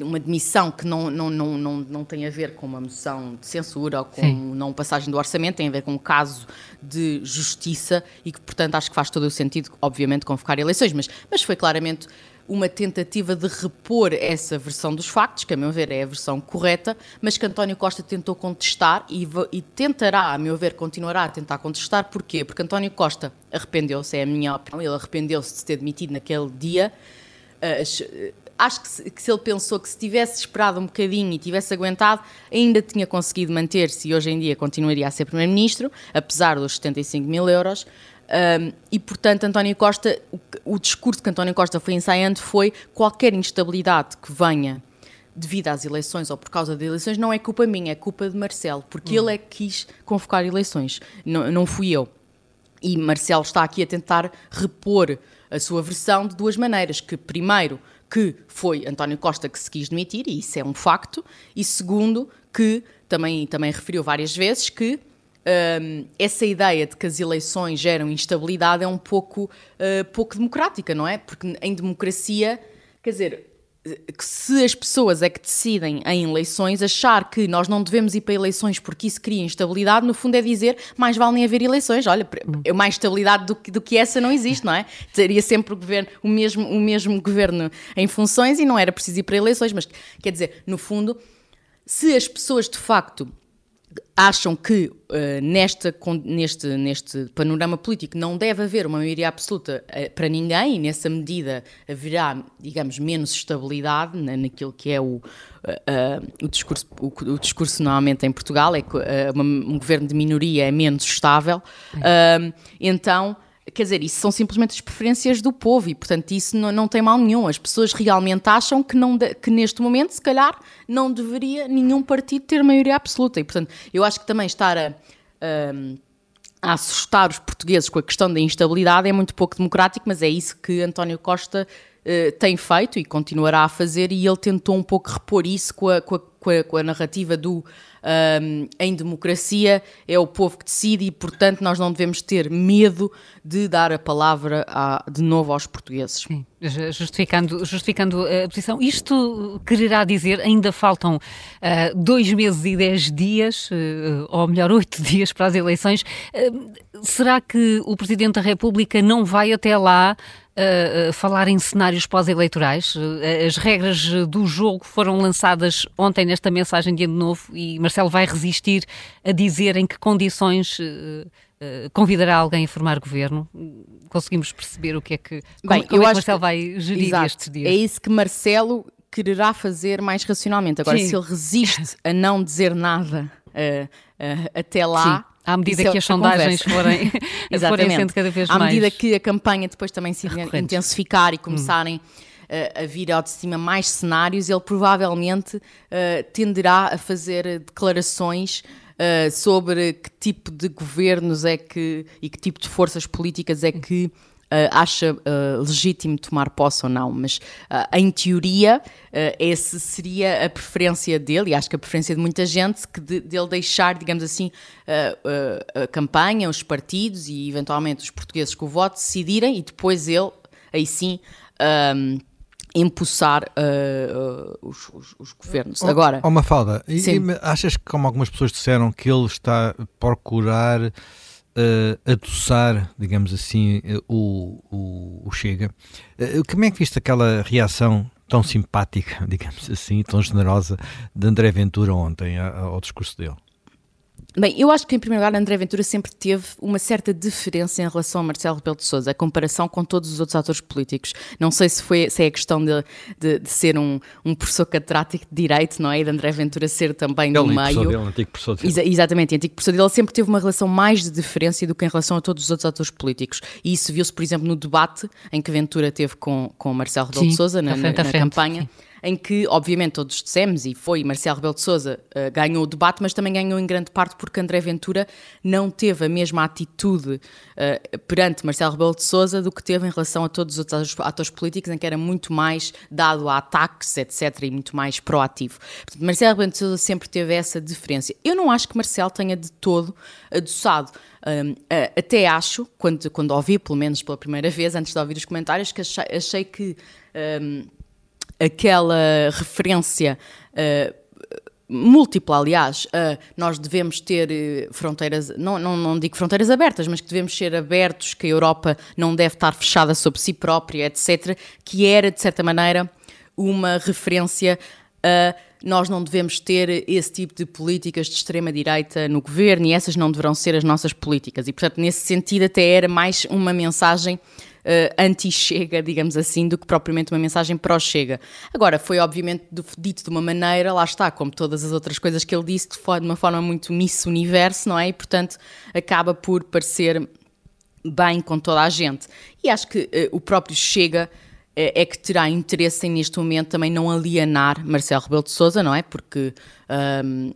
uma demissão que não, não, não, não, não tem a ver com uma moção de censura ou com Sim. não passagem do orçamento, tem a ver com um caso de justiça e que, portanto, acho que faz todo o sentido, obviamente, convocar eleições, mas, mas foi claramente uma tentativa de repor essa versão dos factos, que a meu ver é a versão correta, mas que António Costa tentou contestar e, e tentará, a meu ver, continuará a tentar contestar. Porquê? Porque António Costa arrependeu-se, é a minha opinião, ele arrependeu-se de se ter demitido naquele dia. As, acho que se, que se, ele pensou que se tivesse esperado um bocadinho e tivesse aguentado, ainda tinha conseguido manter-se e hoje em dia continuaria a ser Primeiro-Ministro, apesar dos 75 mil euros. Um, e, portanto, António Costa, o, o, discurso que António Costa foi ensaiando foi qualquer instabilidade que venha devido às eleições ou por causa de eleições não é culpa minha, é culpa de Marcelo, porque hum. ele é que quis convocar eleições, não, não fui eu. E Marcelo está aqui a tentar repor a sua versão de duas maneiras, que primeiro que foi António Costa que se quis demitir, e isso é um facto, e segundo, que também, também referiu várias vezes que um, essa ideia de que as eleições geram instabilidade é um pouco, uh, pouco democrática, não é? Porque em democracia, quer dizer, que se as pessoas é que decidem em eleições, achar que nós não devemos ir para eleições porque isso cria instabilidade, no fundo é dizer mais vale nem haver eleições. Olha, hum. mais estabilidade do que, do que essa não existe, não é? Teria sempre o, governo, o, mesmo, o mesmo governo em funções e não era preciso ir para eleições. Mas, quer dizer, no fundo, se as pessoas de facto acham que uh, nesta, neste, neste panorama político não deve haver uma maioria absoluta uh, para ninguém e nessa medida haverá, digamos, menos estabilidade na, naquilo que é o, uh, o, discurso, o, o, discurso normalmente em Portugal, é que uma, um governo de minoria é menos estável, então quer dizer, isso são simplesmente as preferências do povo e, portanto, isso não, não tem mal nenhum. As pessoas realmente acham que, não de, que neste momento, se calhar, não deveria nenhum partido ter maioria absoluta. E, portanto, eu acho que também estar a, a, a assustar os portugueses com a questão da instabilidade é muito pouco democrático, mas é isso que António Costa uh, tem feito e continuará a fazer, e ele tentou um pouco repor isso com a, com a, com a, com a narrativa do um, em democracia é o povo que decide e, portanto, nós não devemos ter medo de dar a palavra a, de novo aos portugueses. Sim, justificando, justificando a posição. Isto quererá dizer, ainda faltam uh, dois meses e dez dias, uh, ou melhor, oito dias para as eleições. Uh, será que o Presidente da República não vai até lá uh, falar em cenários pós-eleitorais. Uh, as regras do jogo foram lançadas ontem nesta mensagem de Ano Novo e Marcelo vai resistir a dizer em que condições uh, convidará alguém a formar governo. Conseguimos perceber o que é que, Bem, como, é que Marcelo que, vai gerir exato, estes dias. É isso que Marcelo quererá fazer mais racionalmente. Agora, Sim. se ele resiste a não dizer nada até lá. À medida que as sondagens forem, forem sendo cada vez à mais. À medida que a campanha depois também se intensificar e começarem hum. a vir ao de cima mais cenários, ele provavelmente uh, tenderá a fazer declarações uh, sobre que tipo de governos é que e que tipo de forças políticas é que acha uh, legítimo tomar posse ou não, mas uh, em teoria essa seria a preferência dele, e acho que a preferência de muita gente, que de, dele deixar, digamos assim, a campanha, os partidos e eventualmente os portugueses com o voto decidirem e depois ele, aí sim, um, empossar uh, uh, os, os, os, governos. Oh, Agora, oh, Mafalda, e, e, achas que, como algumas pessoas disseram, que ele está a procurar uh, adoçar, digamos assim, o, o, o Chega? Uh, como é que viste aquela reação tão simpática, digamos assim, tão generosa de André Ventura ontem ao discurso dele? Bem, eu acho que em primeiro lugar André Ventura sempre teve uma certa diferença em relação a Marcelo Rebelo de Sousa, a comparação com todos os outros atores políticos. Não sei se, foi, se é a questão de, de, de ser um, um professor catedrático de Direito, não é? E de André Ventura ser também ele do meio. Dele, antigo professor dele. Exa exatamente, antigo professor dele. Ele sempre teve uma relação mais de diferença do que em relação a todos os outros atores políticos. E isso viu-se, por exemplo, no debate em que Ventura teve com, com Marcelo Rebelo de Sousa na, na, na campanha. Sim em que, obviamente, todos dissemos, e foi Marcelo Rebelo de Sousa uh, ganhou o debate, mas também ganhou em grande parte porque André Ventura não teve a mesma atitude uh, perante Marcelo Rebelo de Sousa do que teve em relação a todos os outros atores políticos, em que era muito mais dado a ataques, etc., e muito mais proativo. Portanto, Marcelo Rebelo de Sousa sempre teve essa diferença. Eu não acho que Marcelo tenha de todo adoçado. Um, até acho, quando, quando ouvi, pelo menos pela primeira vez, antes de ouvir os comentários, que achei, achei que um, aquela referência uh, múltipla, aliás, uh, nós devemos ter eh, fronteiras, não, não, não digo fronteiras abertas, mas que devemos ser abertos, que a Europa não deve estar fechada sobre si própria, etc., que era, de certa maneira, uma referência a nós não devemos ter esse tipo de políticas de extrema-direita no governo e essas não deverão ser as nossas políticas. E, portanto, nesse sentido, até era mais uma mensagem uh, anti-chega, digamos assim, do que propriamente uma mensagem pró-chega. Agora, foi obviamente dito de uma maneira, lá está, como todas as outras coisas que ele disse, de uma forma muito Miss Universo, não é? E, portanto, acaba por parecer bem com toda a gente. E acho que uh, o próprio Chega uh, é que terá interesse em, neste momento, também não alienar Marcelo Rebelo de Sousa, não é? Porque... Um,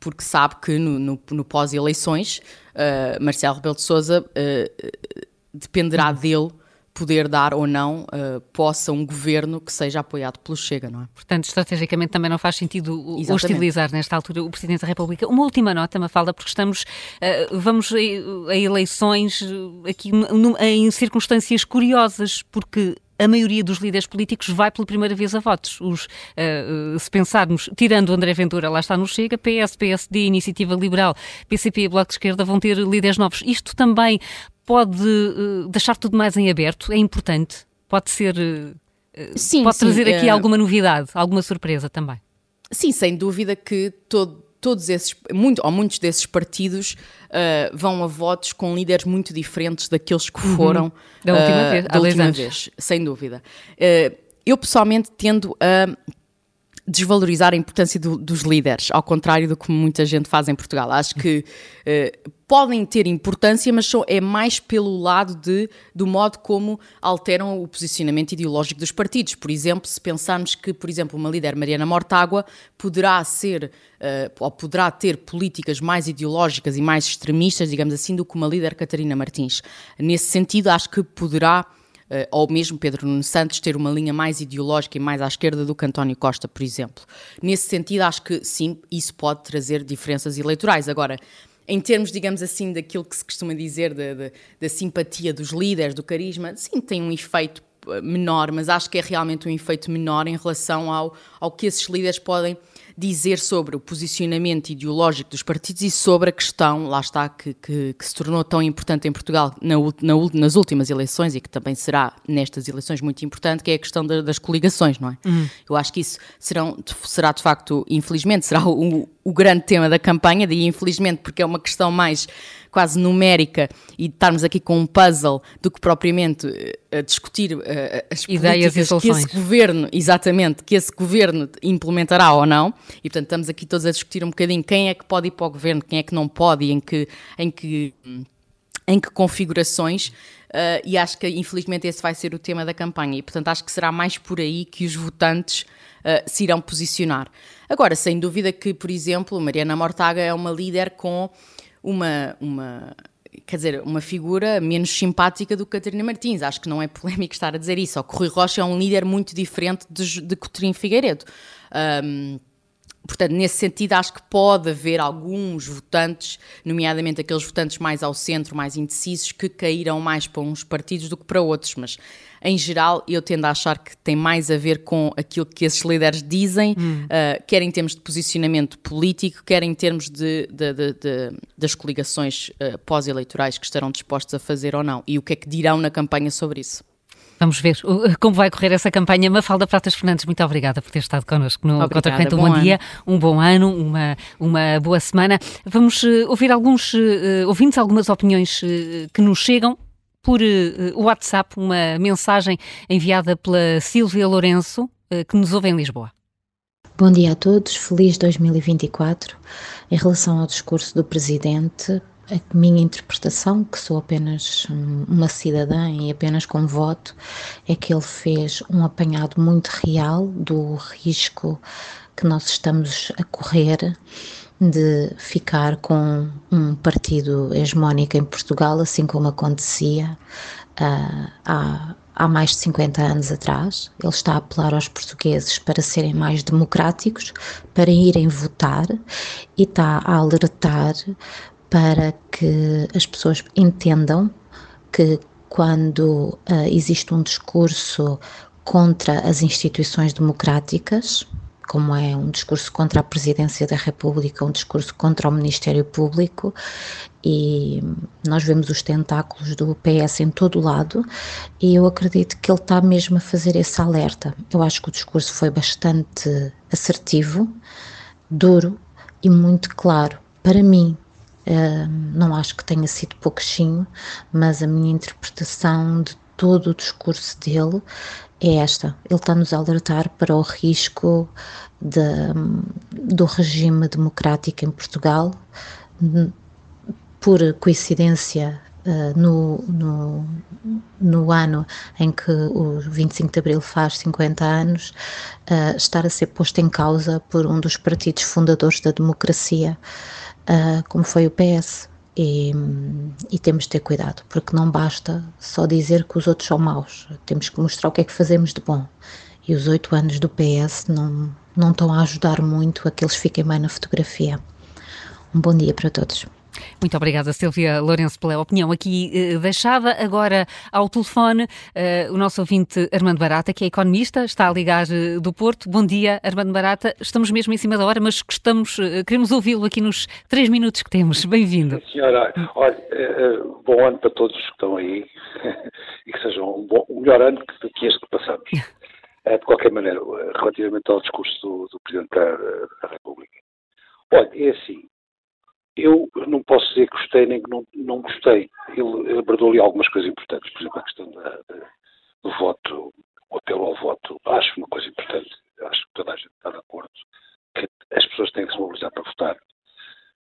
porque sabe que no, no, no pós-eleições, uh, Marcelo Rebelo de Sousa uh, dependerá dele poder dar ou não uh, possa um governo que seja apoiado pelo Chega, não é? Portanto, estrategicamente também não faz sentido Exatamente. hostilizar nesta altura o Presidente da República. Uma última nota, Mafalda, porque estamos, uh, vamos a, a eleições aqui em circunstâncias curiosas, porque a maioria dos líderes políticos vai pela primeira vez a votos. Os, uh, se pensarmos, tirando André Ventura, lá está no Chega, PS, PSD, Iniciativa Liberal, PCP e Bloco de Esquerda vão ter líderes novos. Isto também pode uh, deixar tudo mais em aberto? É importante? Pode ser. Uh, sim, pode sim, trazer aqui alguma novidade, alguma surpresa também? Sim, sem dúvida que todo todos esses, muito, ou muitos desses partidos uh, vão a votos com líderes muito diferentes daqueles que uhum. foram uhum. da última vez, da última vez sem dúvida. Eu pessoalmente tendo a desvalorizar a importância do, dos líderes, ao contrário do que muita gente faz em Portugal. Acho que uh, podem ter importância, mas são, é mais pelo lado de, do modo como alteram o posicionamento ideológico dos partidos. Por exemplo, se pensarmos que, por exemplo, uma líder, Mariana Mortágua, poderá ser uh, ou poderá ter políticas mais ideológicas e mais extremistas, digamos assim, do que uma líder Catarina Martins. Nesse sentido, acho que poderá ou mesmo Pedro Nuno Santos ter uma linha mais ideológica e mais à esquerda do que António Costa, por exemplo. Nesse sentido, acho que sim, isso pode trazer diferenças eleitorais. Agora, em termos, digamos assim, daquilo que se costuma dizer da simpatia dos líderes, do carisma, sim, tem um efeito eh, menor, mas acho que é realmente um efeito menor em relação ao, ao que esses líderes podem dizer sobre o posicionamento ideológico dos partidos e sobre a questão, lá está, que, que, que se tornou tão importante em Portugal na, na, nas últimas eleições e que também será nestas eleições muito importante, que é a questão da, das coligações, não é? Uhum. Eu acho que isso serão, será de facto, infelizmente, será o, o grande tema da campanha, e infelizmente, porque é uma questão mais quase numérica e estarmos aqui com um puzzle do que propriamente uh, a discutir uh, as ideias e soluções que esse governo, exatamente, que esse governo implementará ou não. E portanto estamos aqui todos a discutir um bocadinho quem é que pode ir para o governo, quem é que não pode e em que em que em que configurações. Uh, e acho que infelizmente esse vai ser o tema da campanha e portanto acho que será mais por aí que os votantes uh, se irão posicionar. Agora, sem dúvida que, por exemplo, Mariana Mortaga é uma líder com uma, uma quer dizer, uma figura menos simpática do que Catarina Martins. Acho que não é polémico estar a dizer isso. O Rui Rocha é um líder muito diferente de, de Coutinho Figueiredo. Um, Portanto, nesse sentido, acho que pode haver alguns votantes, nomeadamente aqueles votantes mais ao centro, mais indecisos, que caíram mais para uns partidos do que para outros, mas em geral eu tendo a achar que tem mais a ver com aquilo que esses líderes dizem, hum. uh, quer em termos de posicionamento político, quer em termos de, de, de, de das coligações uh, pós-eleitorais que estarão dispostos a fazer ou não, e o que é que dirão na campanha sobre isso. Vamos ver como vai correr essa campanha. Mafalda Pratas Fernandes, muito obrigada por ter estado connosco no Contracorrente. Um bom, bom dia, um bom ano, uma, uma boa semana. Vamos uh, ouvir alguns uh, ouvintes, algumas opiniões que nos chegam por WhatsApp, uma mensagem enviada pela Silvia Lourenço, que nos ouve em Lisboa. Bom dia a todos, feliz 2024. Em relação ao discurso do Presidente, a minha interpretação, que sou apenas uma cidadã e apenas com voto, é que ele fez um apanhado muito real do risco que nós estamos a correr de ficar com um partido hegemónico em Portugal, assim como acontecia uh, há, há mais de 50 anos atrás. Ele está a apelar aos portugueses para serem mais democráticos, para irem votar e está a alertar para que as pessoas entendam que quando uh, existe um discurso contra as instituições democráticas, como é um discurso contra a Presidência da República, um discurso contra o Ministério Público, e nós vemos os tentáculos do PS em todo lado, e eu acredito que ele está mesmo a fazer esse alerta. Eu acho que o discurso foi bastante assertivo, duro e muito claro. Para mim, não acho que tenha sido pouquinho, mas a minha interpretação de todo o discurso dele é esta. Ele está-nos a alertar para o risco de, do regime democrático em Portugal. Por coincidência, uh, no, no, no, ano em que o 25 de Abril faz 50 anos, uh, estar a ser posto em causa por um dos partidos fundadores da democracia uh, como foi o PS. E, e, temos de ter cuidado, porque não basta só dizer que os outros são maus, temos que mostrar o que é que fazemos de bom. E os oito anos do PS não, não estão a ajudar muito a que eles fiquem bem na fotografia. Um bom dia para todos. Muito obrigada, Silvia Lourenço, pela opinião aqui eh, deixada. Agora ao telefone, eh, o nosso ouvinte Armando Barata, que é economista, está a ligar eh, do Porto. Bom dia, Armando Barata. Estamos mesmo em cima da hora, mas gostamos, eh, queremos ouvi-lo aqui nos três minutos que temos. Bem-vindo. Senhora, olha, eh, eh, bom ano para todos que estão aí e que sejam um, bom, um melhor ano que, que este que passamos. de qualquer maneira, relativamente ao discurso do, do Presidente da, da República. Olha, é assim, eu não posso dizer que gostei nem que não, não gostei. Ele abordou ali algumas coisas importantes, por exemplo, a questão da, da, do voto, o apelo ao voto. Acho uma coisa importante, acho que toda a gente está de acordo, que as pessoas têm que se mobilizar para votar.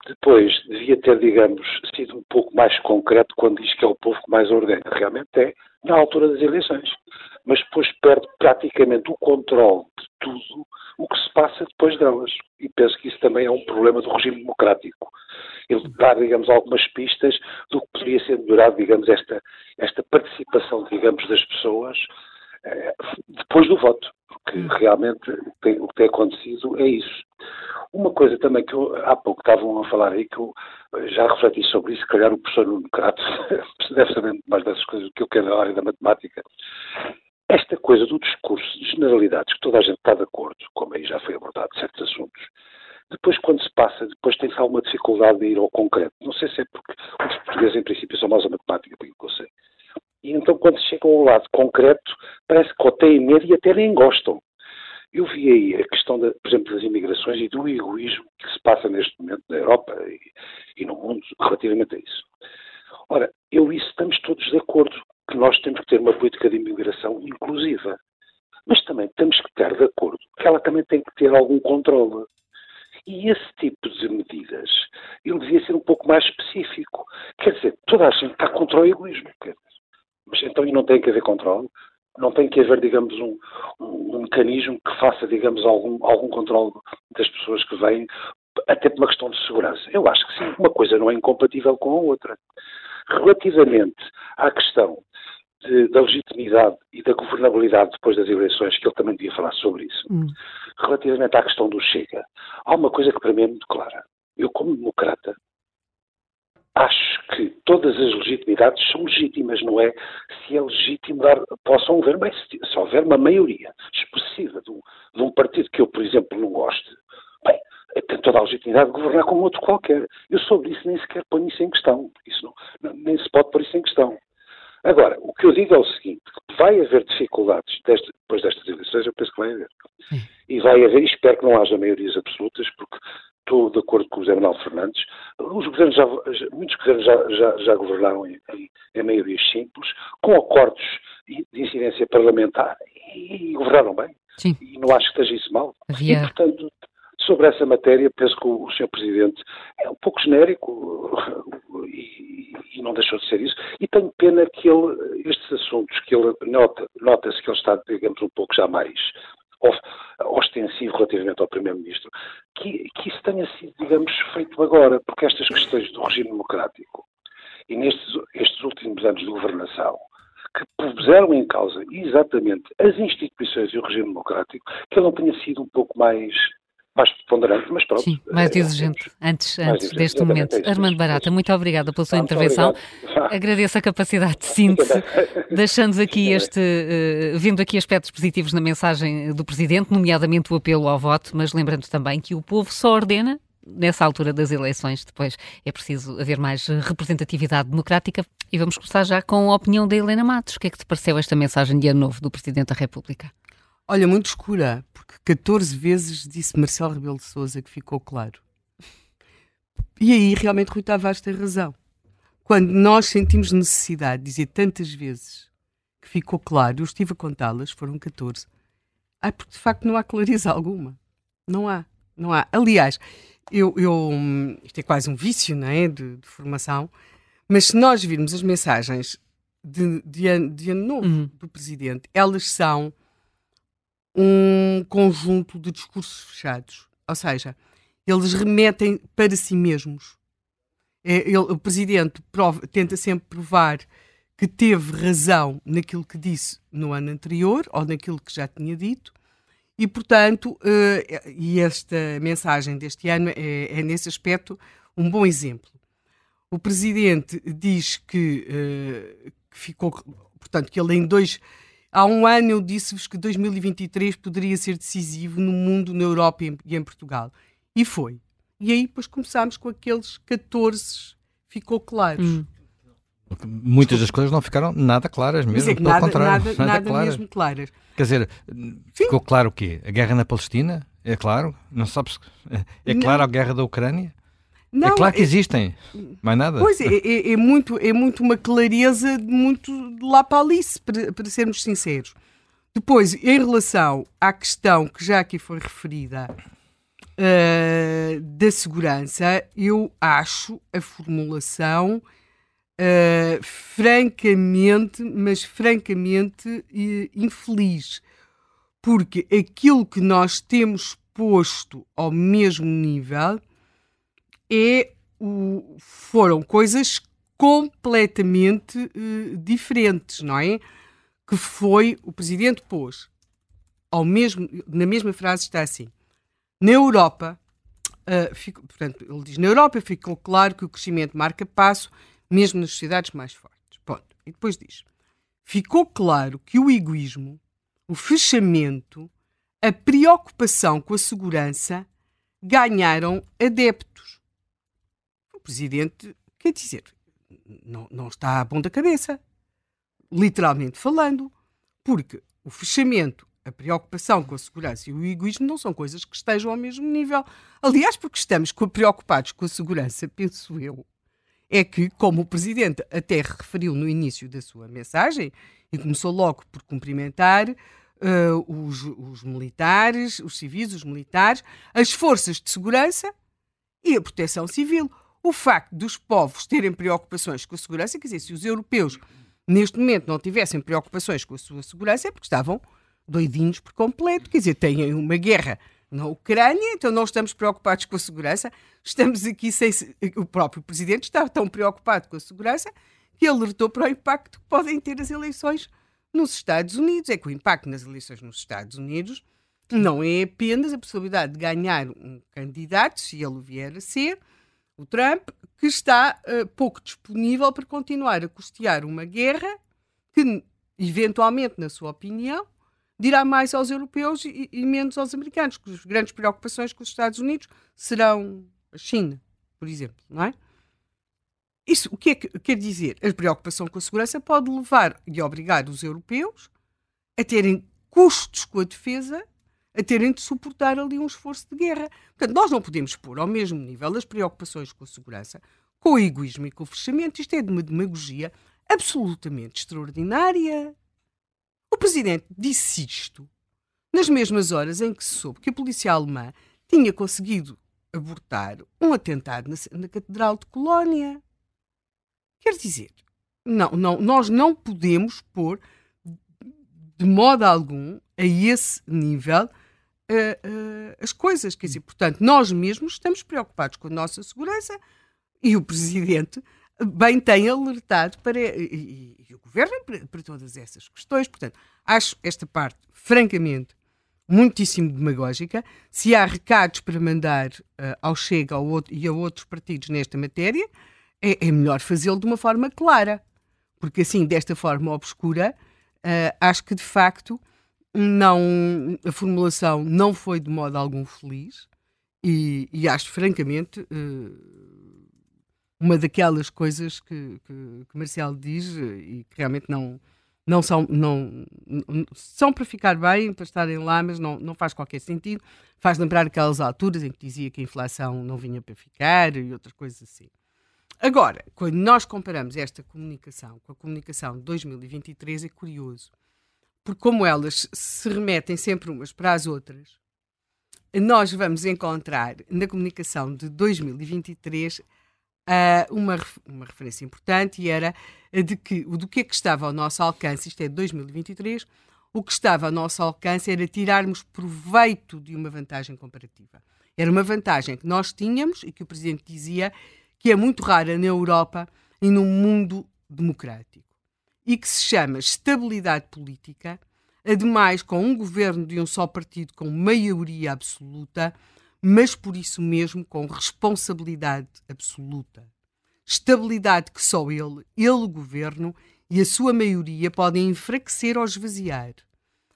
Depois, devia ter, digamos, sido um pouco mais concreto quando diz que é o povo que mais ordena. Realmente é na altura das eleições. Mas depois perde praticamente o controle de tudo o que se passa depois delas. E penso que isso também é um problema do regime democrático. Ele dá, digamos, algumas pistas do que poderia ser melhorado, digamos, esta, esta participação, digamos, das pessoas depois do voto. Porque realmente o que, tem, o que tem acontecido é isso. Uma coisa também que eu, há pouco estavam a falar aí, que eu já refleti sobre isso, se calhar o professor Nuno Crato deve saber mais dessas coisas do que eu quero na área da matemática. Esta coisa do discurso de generalidades, que toda a gente está de acordo, como aí já foi abordado certos assuntos, depois quando se passa, depois tem-se alguma dificuldade de ir ao concreto. Não sei se é porque os portugueses em princípio são mais a matemática, porque eu sei. E então quando chegam ao lado concreto, parece que têm medo e até nem gostam. Eu vi aí a questão, de, por exemplo, das imigrações e do egoísmo que se passa neste momento na Europa e, e no mundo relativamente a isso. Ora, eu isso estamos todos de acordo, que nós temos que ter uma política de imigração inclusiva. Mas também temos que estar de acordo que ela também tem que ter algum controle. E esse tipo de medidas, ele devia ser um pouco mais específico. Quer dizer, toda a gente está contra o egoísmo. Mas então e não tem que haver controle? não tem que haver, digamos, um, um, mecanismo que faça, digamos, algum, algum controle das pessoas que vêm, até por uma questão de segurança. Eu acho que sim, uma coisa não é incompatível com a outra. Relativamente à questão de, da legitimidade e da governabilidade depois das eleições, que ele também devia falar sobre isso. Hum. relativamente à questão do Chega, há uma coisa que para mim é muito clara. Eu, como democrata, acho que todas as legitimidades são legítimas, não é? Se é legítimo dar, possam haver, bem, se houver uma maioria expressiva de um, de um partido que eu, por exemplo, não goste, bem, tem toda a legitimidade de governar como outro qualquer. Eu sobre isso nem sequer ponho isso em questão. Isso não, nem se pode pôr isso em questão. Agora, o que eu digo é o seguinte, vai haver dificuldades deste, depois destas eleições, eu penso que vai haver. E vai haver, e espero que não haja maiorias absolutas, porque estou de acordo com o José Manuel Fernandes, os governos já, muitos governos já, já, já governaram em, em, em, maiorias simples, com acordos de incidência parlamentar, e, e governaram bem. Sim. E não acho que esteja isso mal. Havia... E, portanto, sobre essa matéria, penso que o, o Sr. Presidente é um pouco genérico e, e, não deixou de ser isso. E tenho pena que ele, estes assuntos que ele nota, nota-se que ele está, digamos, um pouco já mais ostensivo relativamente ao Primeiro-Ministro, que, que isso tenha sido, digamos, feito agora, porque estas questões do regime democrático e nestes estes últimos anos de governação, que puseram em causa exatamente as instituições e o regime democrático, que ele não tenha sido um pouco mais mais ponderante, mas pronto. Sim, mais é, exigente, é, antes, mais antes exigente, deste momento. É Armando Barata, muito obrigada pela sua ah, intervenção. Agradeço a capacidade de síntese, deixando aqui este, uh, vendo aqui aspectos positivos na mensagem do Presidente, nomeadamente o apelo ao voto, mas lembrando também que o povo só ordena nessa altura das eleições, depois é preciso haver mais representatividade democrática. E vamos começar já com a opinião da Helena Matos. O que é que te pareceu esta mensagem de ano novo do Presidente da República? Olha, muito escura, porque 14 vezes disse Marcelo Rebelo de Souza que ficou claro. E aí realmente Rui Tavares tem razão. Quando nós sentimos necessidade de dizer tantas vezes que ficou claro, eu estive a contá-las, foram 14. Ah, porque de facto não há clareza alguma. Não há, não há. Aliás, eu, eu isto é quase um vício, não é, de, de formação, mas se nós virmos as mensagens de, de, ano, de ano novo uhum. do Presidente, elas são um conjunto de discursos fechados. Ou seja, eles remetem para si mesmos. É, ele, o presidente prova, tenta sempre provar que teve razão naquilo que disse no ano anterior ou naquilo que já tinha dito. E, portanto, uh, e esta mensagem deste ano é, é, nesse aspecto um bom exemplo. O presidente diz que, uh, que ficou, portanto, que ele em dois Há um ano eu disse-vos que 2023 poderia ser decisivo no mundo, na Europa e em Portugal. E foi. E aí depois começámos com aqueles 14, ficou claros. Hum. Muitas das coisas não ficaram nada claras mesmo, é pelo nada, contrário. Nada, nada, nada claras. mesmo claras. Quer dizer, ficou Sim. claro o quê? A guerra na Palestina? É claro? Não sabes? É claro não. a guerra da Ucrânia? É não, é claro que é, existem, mais nada. Pois é, é, é, muito, é muito uma clareza muito de lá para Alice, para, para sermos sinceros. Depois, em relação à questão que já aqui foi referida uh, da segurança, eu acho a formulação uh, francamente, mas francamente uh, infeliz. Porque aquilo que nós temos posto ao mesmo nível é o, foram coisas completamente uh, diferentes, não é? Que foi o presidente pôs ao mesmo na mesma frase está assim: na Europa, uh, fico, portanto, ele diz na Europa ficou claro que o crescimento marca passo mesmo nas sociedades mais fortes. Ponto. E depois diz: ficou claro que o egoísmo, o fechamento, a preocupação com a segurança ganharam adeptos presidente, quer dizer, não, não está bom da cabeça, literalmente falando, porque o fechamento, a preocupação com a segurança e o egoísmo não são coisas que estejam ao mesmo nível. Aliás, porque estamos preocupados com a segurança, penso eu, é que, como o Presidente até referiu no início da sua mensagem, e começou logo por cumprimentar uh, os, os militares, os civis, os militares, as forças de segurança e a proteção civil. O facto dos povos terem preocupações com a segurança, quer dizer, se os europeus neste momento não tivessem preocupações com a sua segurança, é porque estavam doidinhos por completo. Quer dizer, têm uma guerra na Ucrânia, então não estamos preocupados com a segurança. Estamos aqui sem. O próprio presidente está tão preocupado com a segurança que alertou para o impacto que podem ter as eleições nos Estados Unidos. É que o impacto nas eleições nos Estados Unidos não é apenas a possibilidade de ganhar um candidato, se ele vier a ser, o Trump, que está uh, pouco disponível para continuar a custear uma guerra que, eventualmente, na sua opinião, dirá mais aos europeus e, e menos aos americanos, que as grandes preocupações com os Estados Unidos serão a China, por exemplo, não é? Isso o que é que quer dizer? A preocupação com a segurança pode levar e obrigar os europeus a terem custos com a defesa, a terem de suportar ali um esforço de guerra. Portanto, nós não podemos pôr ao mesmo nível as preocupações com a segurança, com o egoísmo e com o fechamento. Isto é de uma demagogia absolutamente extraordinária. O presidente disse isto nas mesmas horas em que se soube que a polícia alemã tinha conseguido abortar um atentado na, na Catedral de Colónia. Quer dizer, não, não, nós não podemos pôr de modo algum a esse nível uh, as coisas. Quer dizer, portanto, nós mesmos estamos preocupados com a nossa segurança e o Presidente bem tem alertado para, e, e o Governo para, para, todas essas questões. Portanto, acho esta parte, francamente, muitíssimo demagógica. Se há recados para mandar uh, ao Chega ao outro, e a outros partidos nesta matéria, é, é melhor fazê-lo de uma forma clara. Porque assim, desta forma obscura, uh, acho que de facto não, a formulação não foi de modo algum feliz e, e acho francamente uh, uma daquelas coisas que, que, que Marcelo diz e que realmente não, não são, não, são para ficar bem, para estarem lá, mas não, não faz qualquer sentido. Faz lembrar aquelas alturas em que dizia que a inflação não vinha para ficar e outras coisas assim. Agora, quando nós comparamos esta comunicação com a comunicação de 2023, é curioso, porque como elas se remetem sempre umas para as outras, nós vamos encontrar na comunicação de 2023 uh, uma, uma referência importante e era de que o do que é que estava ao nosso alcance, isto é de 2023, o que estava ao nosso alcance era tirarmos proveito de uma vantagem comparativa. Era uma vantagem que nós tínhamos e que o Presidente dizia que é muito rara na Europa e num mundo democrático e que se chama estabilidade política, ademais com um governo de um só partido com maioria absoluta, mas por isso mesmo com responsabilidade absoluta. Estabilidade que só ele, ele o governo e a sua maioria podem enfraquecer ou esvaziar,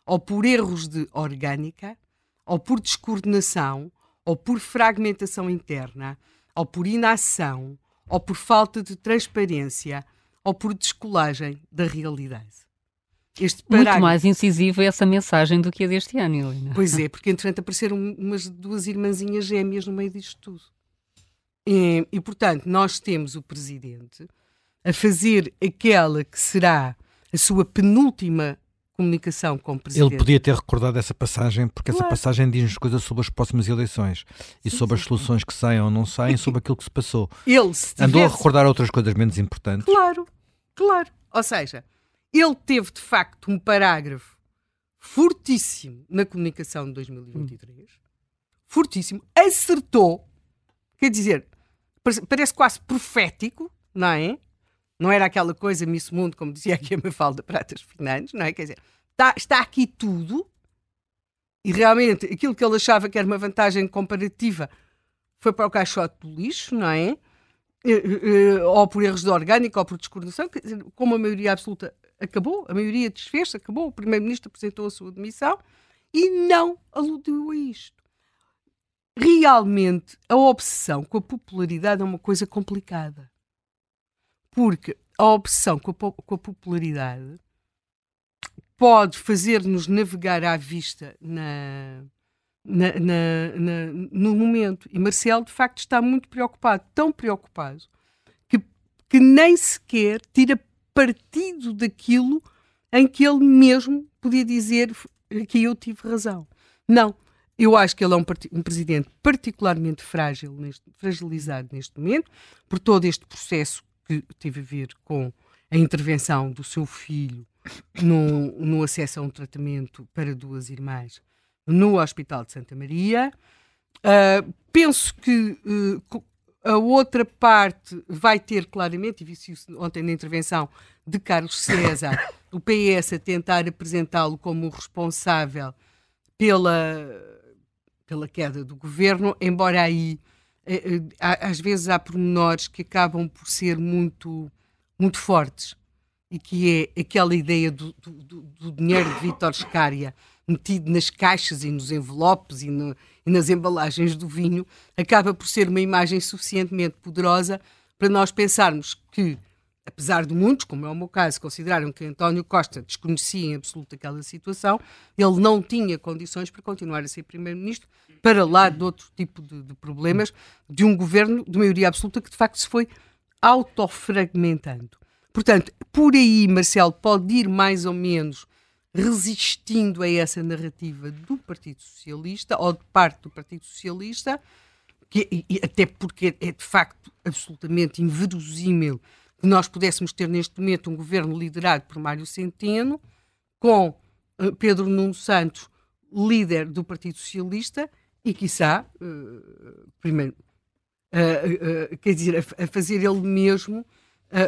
ou por erros de orgânica, ou por descoordenação, ou por fragmentação interna, ou por inação, ou por falta de transparência, ou por descolagem da realidade. Este parágrafo... Muito mais incisiva essa mensagem do que a deste ano, Helena. Pois é, porque entretanto apareceram umas duas irmãzinhas gêmeas no meio disto tudo. E, e, portanto, nós temos o Presidente a fazer aquela que será a sua penúltima comunicação com o Presidente. Ele podia ter recordado essa passagem, porque claro. essa passagem diz-nos coisas sobre as próximas eleições e sim, sobre sim. as soluções que saem ou não saem, sobre aquilo que se passou. Ele se tivesse... Andou a recordar outras coisas menos importantes. Claro, claro. Ou seja, ele teve, de facto, um parágrafo fortíssimo na comunicação de 2023. Hum. Fortíssimo. Acertou. Quer dizer, parece quase profético, não é? Não era aquela coisa Miss Mundo, como dizia aqui a Mafalda Pratas Finantes, não é? Quer dizer, está, está aqui tudo e realmente aquilo que ele achava que era uma vantagem comparativa foi para o caixote do lixo, não é? Eh, eh, ou por erros de orgânica ou por descoordenação, como a maioria absoluta acabou, a maioria desfez, acabou, o Primeiro-Ministro apresentou a sua demissão e não aludiu a isto. Realmente, a obsessão com a popularidade é uma coisa complicada. Porque a obsessão com a, com a popularidade pode fazer-nos navegar à vista na, na, na, no momento. E Marcelo, de facto, está muito preocupado, tão preocupado, que, que nem sequer tira partido daquilo em que ele mesmo podia dizer que eu tive razão. Não. Eu acho que ele é um, um presidente particularmente frágil, neste, fragilizado neste momento, por todo este processo que teve a ver com a intervenção do seu filho no, no acesso a um tratamento para duas irmãs no Hospital de Santa Maria. Uh, penso que uh, a outra parte vai ter claramente, e vi isso ontem na intervenção de Carlos César, o PS a tentar apresentá-lo como responsável pela, pela queda do governo, embora aí às vezes há pormenores que acabam por ser muito, muito fortes e que é aquela ideia do, do, do dinheiro de Vítor Scária metido nas caixas e nos envelopes e, no, e, nas embalagens do vinho, acaba por ser uma imagem suficientemente poderosa para nós pensarmos que, apesar de muitos, como é o meu caso, consideraram que António Costa desconhecia em absoluto aquela situação, ele não tinha condições para continuar a ser Primeiro-Ministro, para lá de outro tipo de, de problemas, de um governo de maioria absoluta que de facto se foi autofragmentando. Portanto, por aí, Marcelo, pode ir mais ou menos resistindo a essa narrativa do Partido Socialista ou de parte do Partido Socialista, que, e, até porque é de facto absolutamente inverosímil que nós pudéssemos ter neste momento um governo liderado por Mário Centeno, com uh, Pedro Nuno Santos, líder do Partido Socialista, e, quiçá, uh, primeiro, uh, quer dizer, a, a, fazer ele mesmo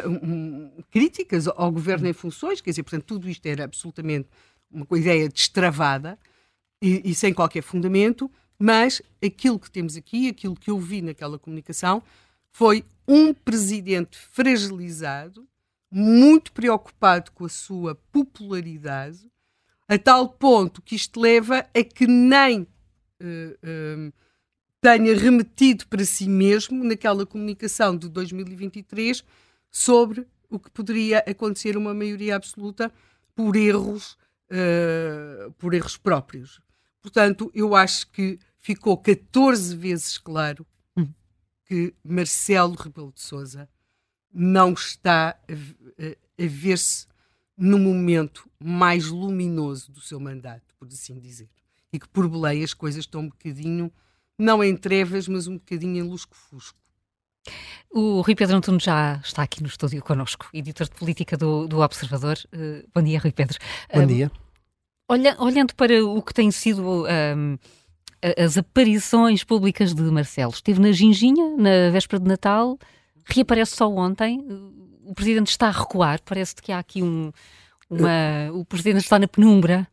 um, críticas ao governo em funções, quer dizer, portanto, tudo isto era absolutamente uma ideia destravada e, e sem qualquer fundamento, mas aquilo que temos aqui, aquilo que eu vi naquela comunicação, foi um presidente fragilizado, muito preocupado com a sua popularidade, a tal ponto que isto leva a que nem uh, uh, tenha remetido para si mesmo naquela comunicação de 2023 sobre o que poderia acontecer uma maioria absoluta por erros, uh, por erros próprios. Portanto, eu acho que ficou 14 vezes claro. Que Marcelo Rebelo de Sousa não está a, a, a ver-se no momento mais luminoso do seu mandato, por assim dizer. E que por Belém as coisas estão um bocadinho, não em trevas, mas um bocadinho em lusco-fusco. O Rui Pedro Antunes já está aqui no estúdio connosco, editor de política do, do Observador. Uh, bom dia, Rui Pedro. Bom uh, dia. Olha, olhando para o que tem sido um, as aparições públicas de Marcelo, esteve na Ginginha, na véspera de Natal, reaparece só ontem. O Presidente está a recuar, parece que há aqui um. Uma, o Presidente está na penumbra.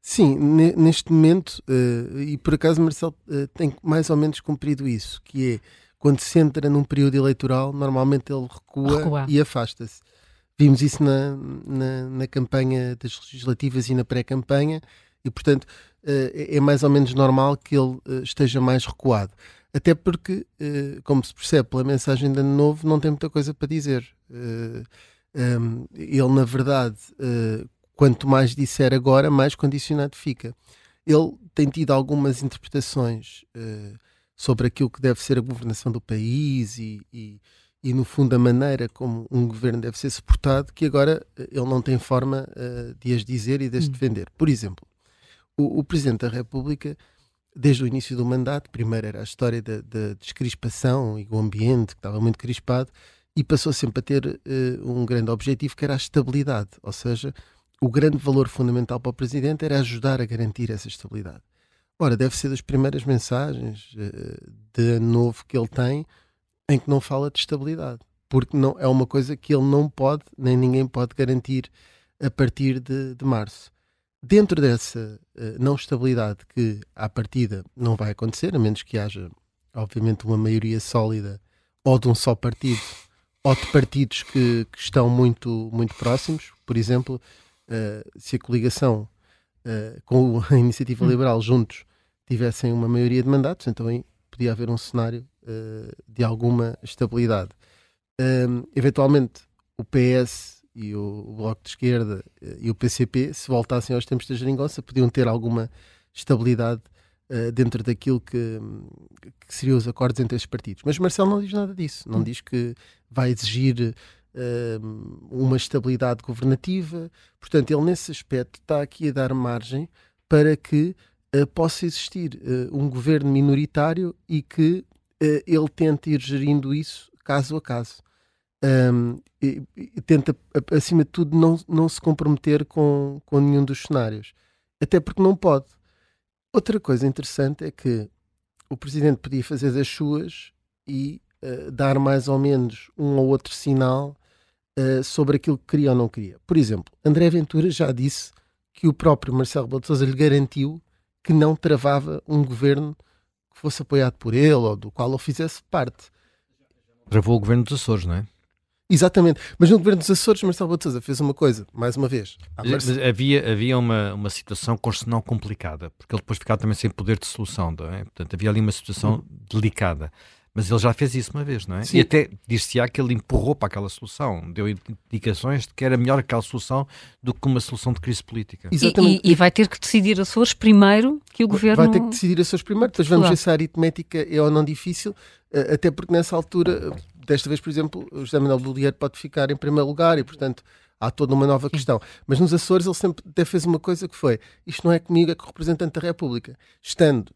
Sim, neste momento, uh, e por acaso Marcelo uh, tem mais ou menos cumprido isso, que é quando se entra num período eleitoral, normalmente ele recua, recua. e afasta-se. Vimos isso na, na, na, campanha das legislativas e na pré-campanha, e portanto é mais ou menos normal que ele uh, esteja mais recuado. Até porque, uh, como se percebe pela mensagem de Ano Novo, não tem muita coisa para dizer. Ehm, ele, na verdade, quanto mais disser agora, mais condicionado fica. Ele tem tido algumas interpretações sobre aquilo que deve ser a governação do país e, e, e, no fundo, a maneira como um governo deve ser suportado, que agora eh, ele não tem forma de as dizer e de as hum. defender. Por exemplo, o, o, Presidente da República, desde o início do mandato, primeiro era a história da, da descrispação e o ambiente que estava muito crispado, e passou sempre a ter uh, um grande objetivo que era a estabilidade, ou seja, o grande valor fundamental para o Presidente era ajudar a garantir essa estabilidade. Ora, deve ser das primeiras mensagens uh, de novo que ele tem em que não fala de estabilidade, porque não é uma coisa que ele não pode, nem ninguém pode garantir a partir de, de março. Dentro dessa uh, não estabilidade que, à partida, não vai acontecer, a menos que haja, obviamente, uma maioria sólida ou de um só partido ou de partidos que, que estão muito, muito próximos, por exemplo, uh, se a coligação uh, com a Iniciativa hum. Liberal juntos tivessem uma maioria de mandatos, então aí podia haver um cenário de alguma estabilidade. Um, eventualmente, o PS e o, o Bloco de Esquerda uh, e o PCP, se voltassem aos tempos da geringonça, podiam ter alguma estabilidade uh, dentro daquilo que, que, seriam os acordos entre esses partidos. Mas Marcelo não diz nada disso, não diz que vai exigir uma estabilidade governativa, portanto, ele nesse aspecto está aqui a dar margem para que uh, possa existir uh, um governo minoritário e que uh, ele tente ir gerindo isso caso a caso. Um, e, e, tenta, acima de tudo, não, não se comprometer com, com nenhum dos cenários. Até porque não pode. Outra coisa interessante é que o presidente podia fazer das suas e uh, dar mais ou menos um ou outro sinal uh, sobre aquilo que queria ou não queria. Por exemplo, André Ventura já disse que o próprio Marcelo Rebelo lhe garantiu que não travava um governo que fosse apoiado por ele ou do qual ele fizesse parte. Travou o governo dos Açores, não é? Exatamente. Mas no governo dos Açores, Marcelo Batista fez uma coisa, mais uma vez. Mas, havia, havia uma, uma situação constitucional complicada, porque ele depois ficava também sem poder de solução, não é? Portanto, havia ali uma situação uhum. delicada. Mas ele já fez isso uma vez, não é? Sim. E até disse-se-á que ele empurrou para aquela solução, deu indicações de que era melhor aquela solução do que uma solução de crise política. Exatamente. E, e, e vai ter que decidir Açores primeiro que o governo. Vai ter que decidir Açores primeiro, depois vamos ver se a aritmética é ou não difícil, eh, até porque nessa altura, desta vez, por exemplo, o José Manuel Bolieiro pode ficar em primeiro lugar e, portanto, há toda uma nova questão. Mas nos Açores ele sempre até fez uma coisa que foi: isto não é comigo, é com o representante da República. Estando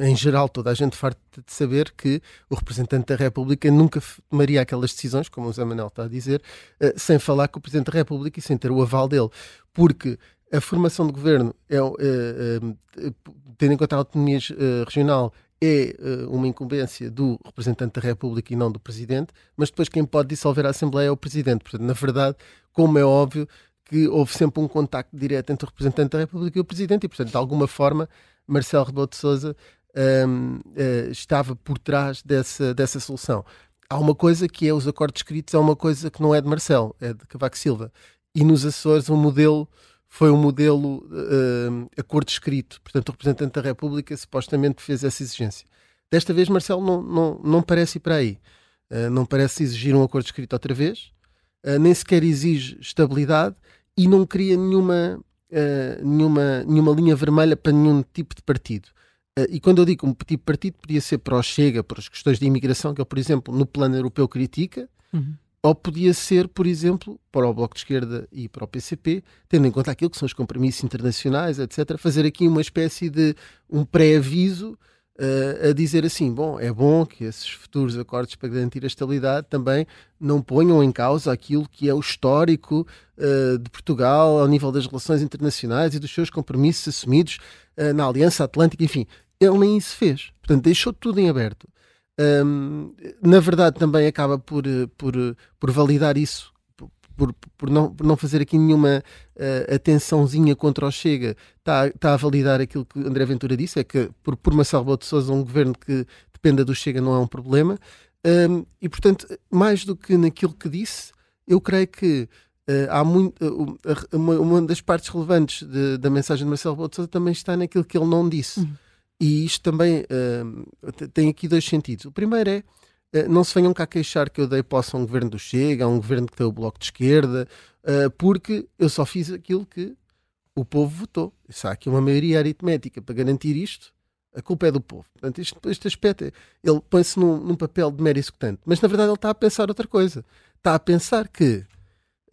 em geral, toda a gente farta de saber que o representante da República nunca tomaria aquelas decisões, como o Zé Manuel está a dizer, eh, sem falar com o Presidente da República e sem ter o aval dele. Porque a formação de governo, é, é, é tendo em conta a autonomia regional, é uma incumbência do representante da República e não do Presidente, mas depois quem pode dissolver a Assembleia é o Presidente. Portanto, na verdade, como é óbvio, que houve sempre um contacto direto entre o representante da República e o Presidente, e, portanto, de alguma forma, Marcelo Rebelo de Sousa um, uh, eh, estava por trás dessa, dessa solução. Há uma coisa que é os acordos escritos, é uma coisa que não é de Marcelo, é de Cavaco Silva. E nos Açores o modelo foi um modelo uh, acordo escrito. Portanto, o representante da República supostamente fez essa exigência. Desta vez, Marcelo não, não, não parece ir para aí. Uh, não parece exigir um acordo escrito outra vez, uh, nem sequer exige estabilidade e não cria nenhuma uh, nenhuma, nenhuma linha vermelha para nenhum tipo de partido. E quando eu digo um tipo de partido, podia ser para o Chega, para as questões de imigração, que ele, por exemplo, no plano europeu critica, uhum. Ou podia ser, por exemplo, para o Bloco de Esquerda e para o PCP, tendo em conta aquilo que são os compromissos internacionais, etc., fazer aqui uma espécie de um pré-aviso uh, a dizer assim: bom, é bom que esses futuros acordos para garantir a estabilidade também não ponham em causa aquilo que é o histórico uh, de Portugal ao nível das relações internacionais e dos seus compromissos assumidos uh, na Aliança Atlântica, enfim. Ele nem isso fez. Portanto, deixou tudo em aberto. Um, na verdade, também acaba por, por, por validar isso por, por, não, por não fazer aqui nenhuma uh, atençãozinha contra o Chega, está, está a validar aquilo que André Ventura disse, é que por, por Marcelo Rebelo de Sousa um governo que dependa do Chega não é um problema. Um, e, portanto, mais do que naquilo que disse, eu creio que uh, há muito, uh, uma, uma, das partes relevantes de, da mensagem de Marcelo Rebelo também está naquilo que ele não disse. Uhum. E isto também tem aqui dois sentidos. O primeiro é eh, não se venham cá queixar que eu dei posse a um governo do Chega, a um governo que tem o Bloco de Esquerda, eh, porque eu só fiz aquilo que o povo votou. Se há aqui uma maioria aritmética para garantir isto, a culpa é do povo. Portanto, isto, este aspecto, ele põe-se num, num, papel de mero executante, mas na verdade ele está a pensar outra coisa. Está a pensar que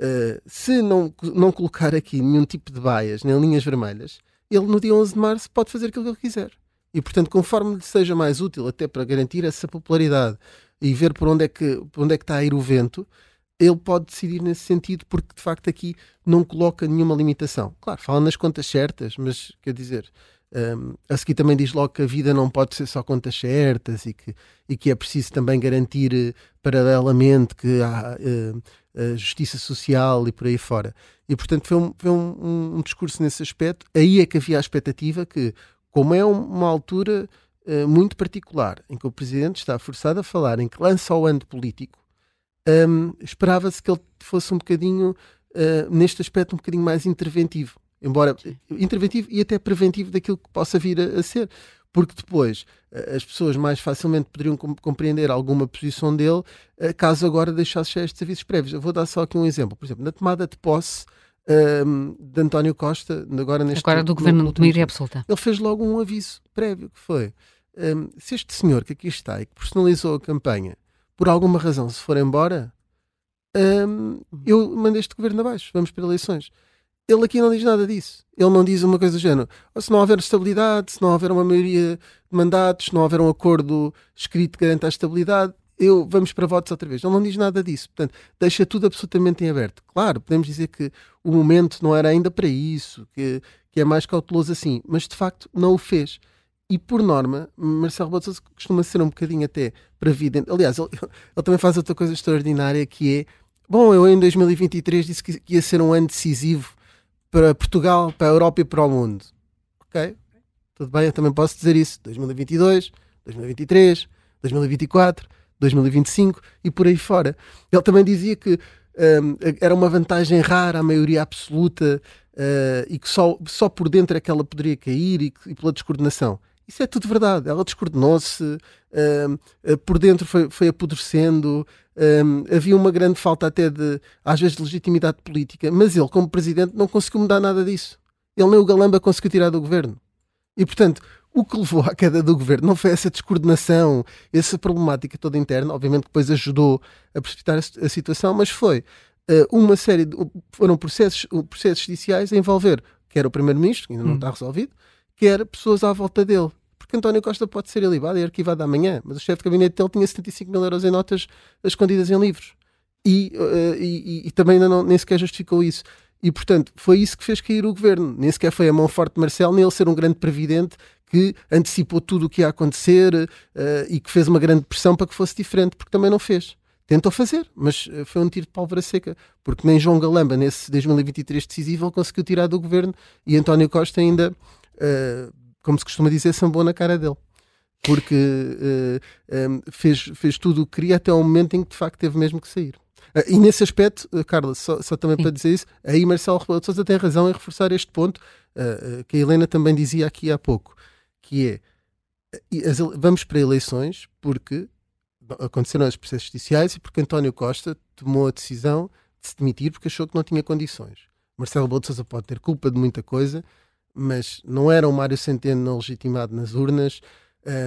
uh, se não, não colocar aqui nenhum tipo de baias, nem linhas vermelhas, ele no dia 11 de março pode fazer aquilo que ele quiser. E, portanto, conforme lhe seja mais útil, até para garantir essa popularidade e ver por onde é que, onde é que está a ir o vento, ele pode decidir nesse sentido, porque de facto aqui não coloca nenhuma limitação. Claro, fala nas contas certas, mas quer dizer, um, a seguir também diz logo que a vida não pode ser só contas certas e que, e que é preciso também garantir uh, paralelamente que há uh, justiça social e por aí fora. E portanto foi, um, foi um, um discurso nesse aspecto. Aí é que havia a expectativa que, como é uma altura uh, muito particular, em que o Presidente está forçado a falar, em que lança o ano político, um, esperava-se que ele fosse um bocadinho, uh, neste aspecto, um bocadinho mais interventivo. Embora interventivo e até preventivo daquilo que possa vir a, a ser. Porque depois uh, as pessoas mais facilmente poderiam com compreender alguma posição dele caso agora deixasse estes avisos prévios. Eu vou dar só aqui um exemplo. Por exemplo, na tomada de posse um, de António Costa, agora neste Agora do governo de maioria absoluta. Ele fez logo um aviso prévio, que foi um, se este senhor que aqui está e que personalizou a campanha, por alguma razão se for embora, um, eu mando este governo abaixo, vamos para eleições. Ele aqui não diz nada disso. Ele não diz uma coisa do género. Se não houver estabilidade, se não houver uma maioria de mandatos, se não houver um acordo escrito que garanta a estabilidade, eu, vamos para votos outra vez. Ele não diz nada disso. Portanto, deixa tudo absolutamente em aberto. Claro, podemos dizer que o momento não era ainda para isso, que, que é mais cauteloso assim, mas de facto não o fez. E por norma, Marcelo Rebelo costuma ser um bocadinho até previdente. Aliás, ele, ele, também faz outra coisa extraordinária que é: bom, eu em 2023 disse que ia ser um ano decisivo para Portugal, para a Europa e para o mundo. Ok? tudo bem, eu também posso dizer isso. 2022, 2023, 2024, 2025 e por aí fora. Ele também dizia que um, era uma vantagem rara a maioria absoluta uh, e que só, só por dentro é que ela poderia cair e, e pela descoordenação. Isso é tudo verdade. Ela descoordenou-se, uh, por dentro foi, foi apodrecendo, havia uma grande falta até de, às vezes, de legitimidade política, mas ele, como presidente, não conseguiu mudar nada disso. Ele nem o Galamba conseguiu tirar do governo. E, portanto, o que levou à queda do governo não foi essa descoordenação, essa problemática toda interna, obviamente que depois ajudou a precipitar a, a situação, mas foi uh, uma série de. foram processos, processos judiciais a envolver quer o Primeiro-Ministro, que ainda não hum. está resolvido, quer pessoas à volta dele. Porque António Costa pode ser ilibado e arquivado amanhã, mas o chefe de gabinete dele tinha 75 mil euros em notas escondidas em livros. E, uh, e, e, também ainda não, nem sequer justificou isso. E, portanto, foi isso que fez cair o governo. Nem sequer foi a mão forte de Marcelo, nem ele ser um grande previdente que antecipou tudo o que ia acontecer uh, e que fez uma grande pressão para que fosse diferente, porque também não fez. Tentou fazer, mas uh, foi um tiro de pólvora seca, porque nem João Galamba, nesse 2023 decisivo, ele conseguiu tirar do governo e António Costa ainda, uh, como se costuma dizer, sambou na cara dele. Porque um, fez, fez tudo o que queria até ao momento em que de facto teve mesmo que sair. Uh, e nesse aspecto, uh, Carla, só, só também Sim. para dizer isso, aí Marcelo Rebelo de Sousa tem razão em reforçar este ponto uh, que a Helena também dizia aqui há pouco, que é as, vamos para eleições porque aconteceram os processos judiciais e porque António Costa tomou a decisão de se demitir porque achou que não tinha condições. Marcelo Sousa pode ter culpa de muita coisa, mas não era um Mário Centeno não legitimado nas urnas,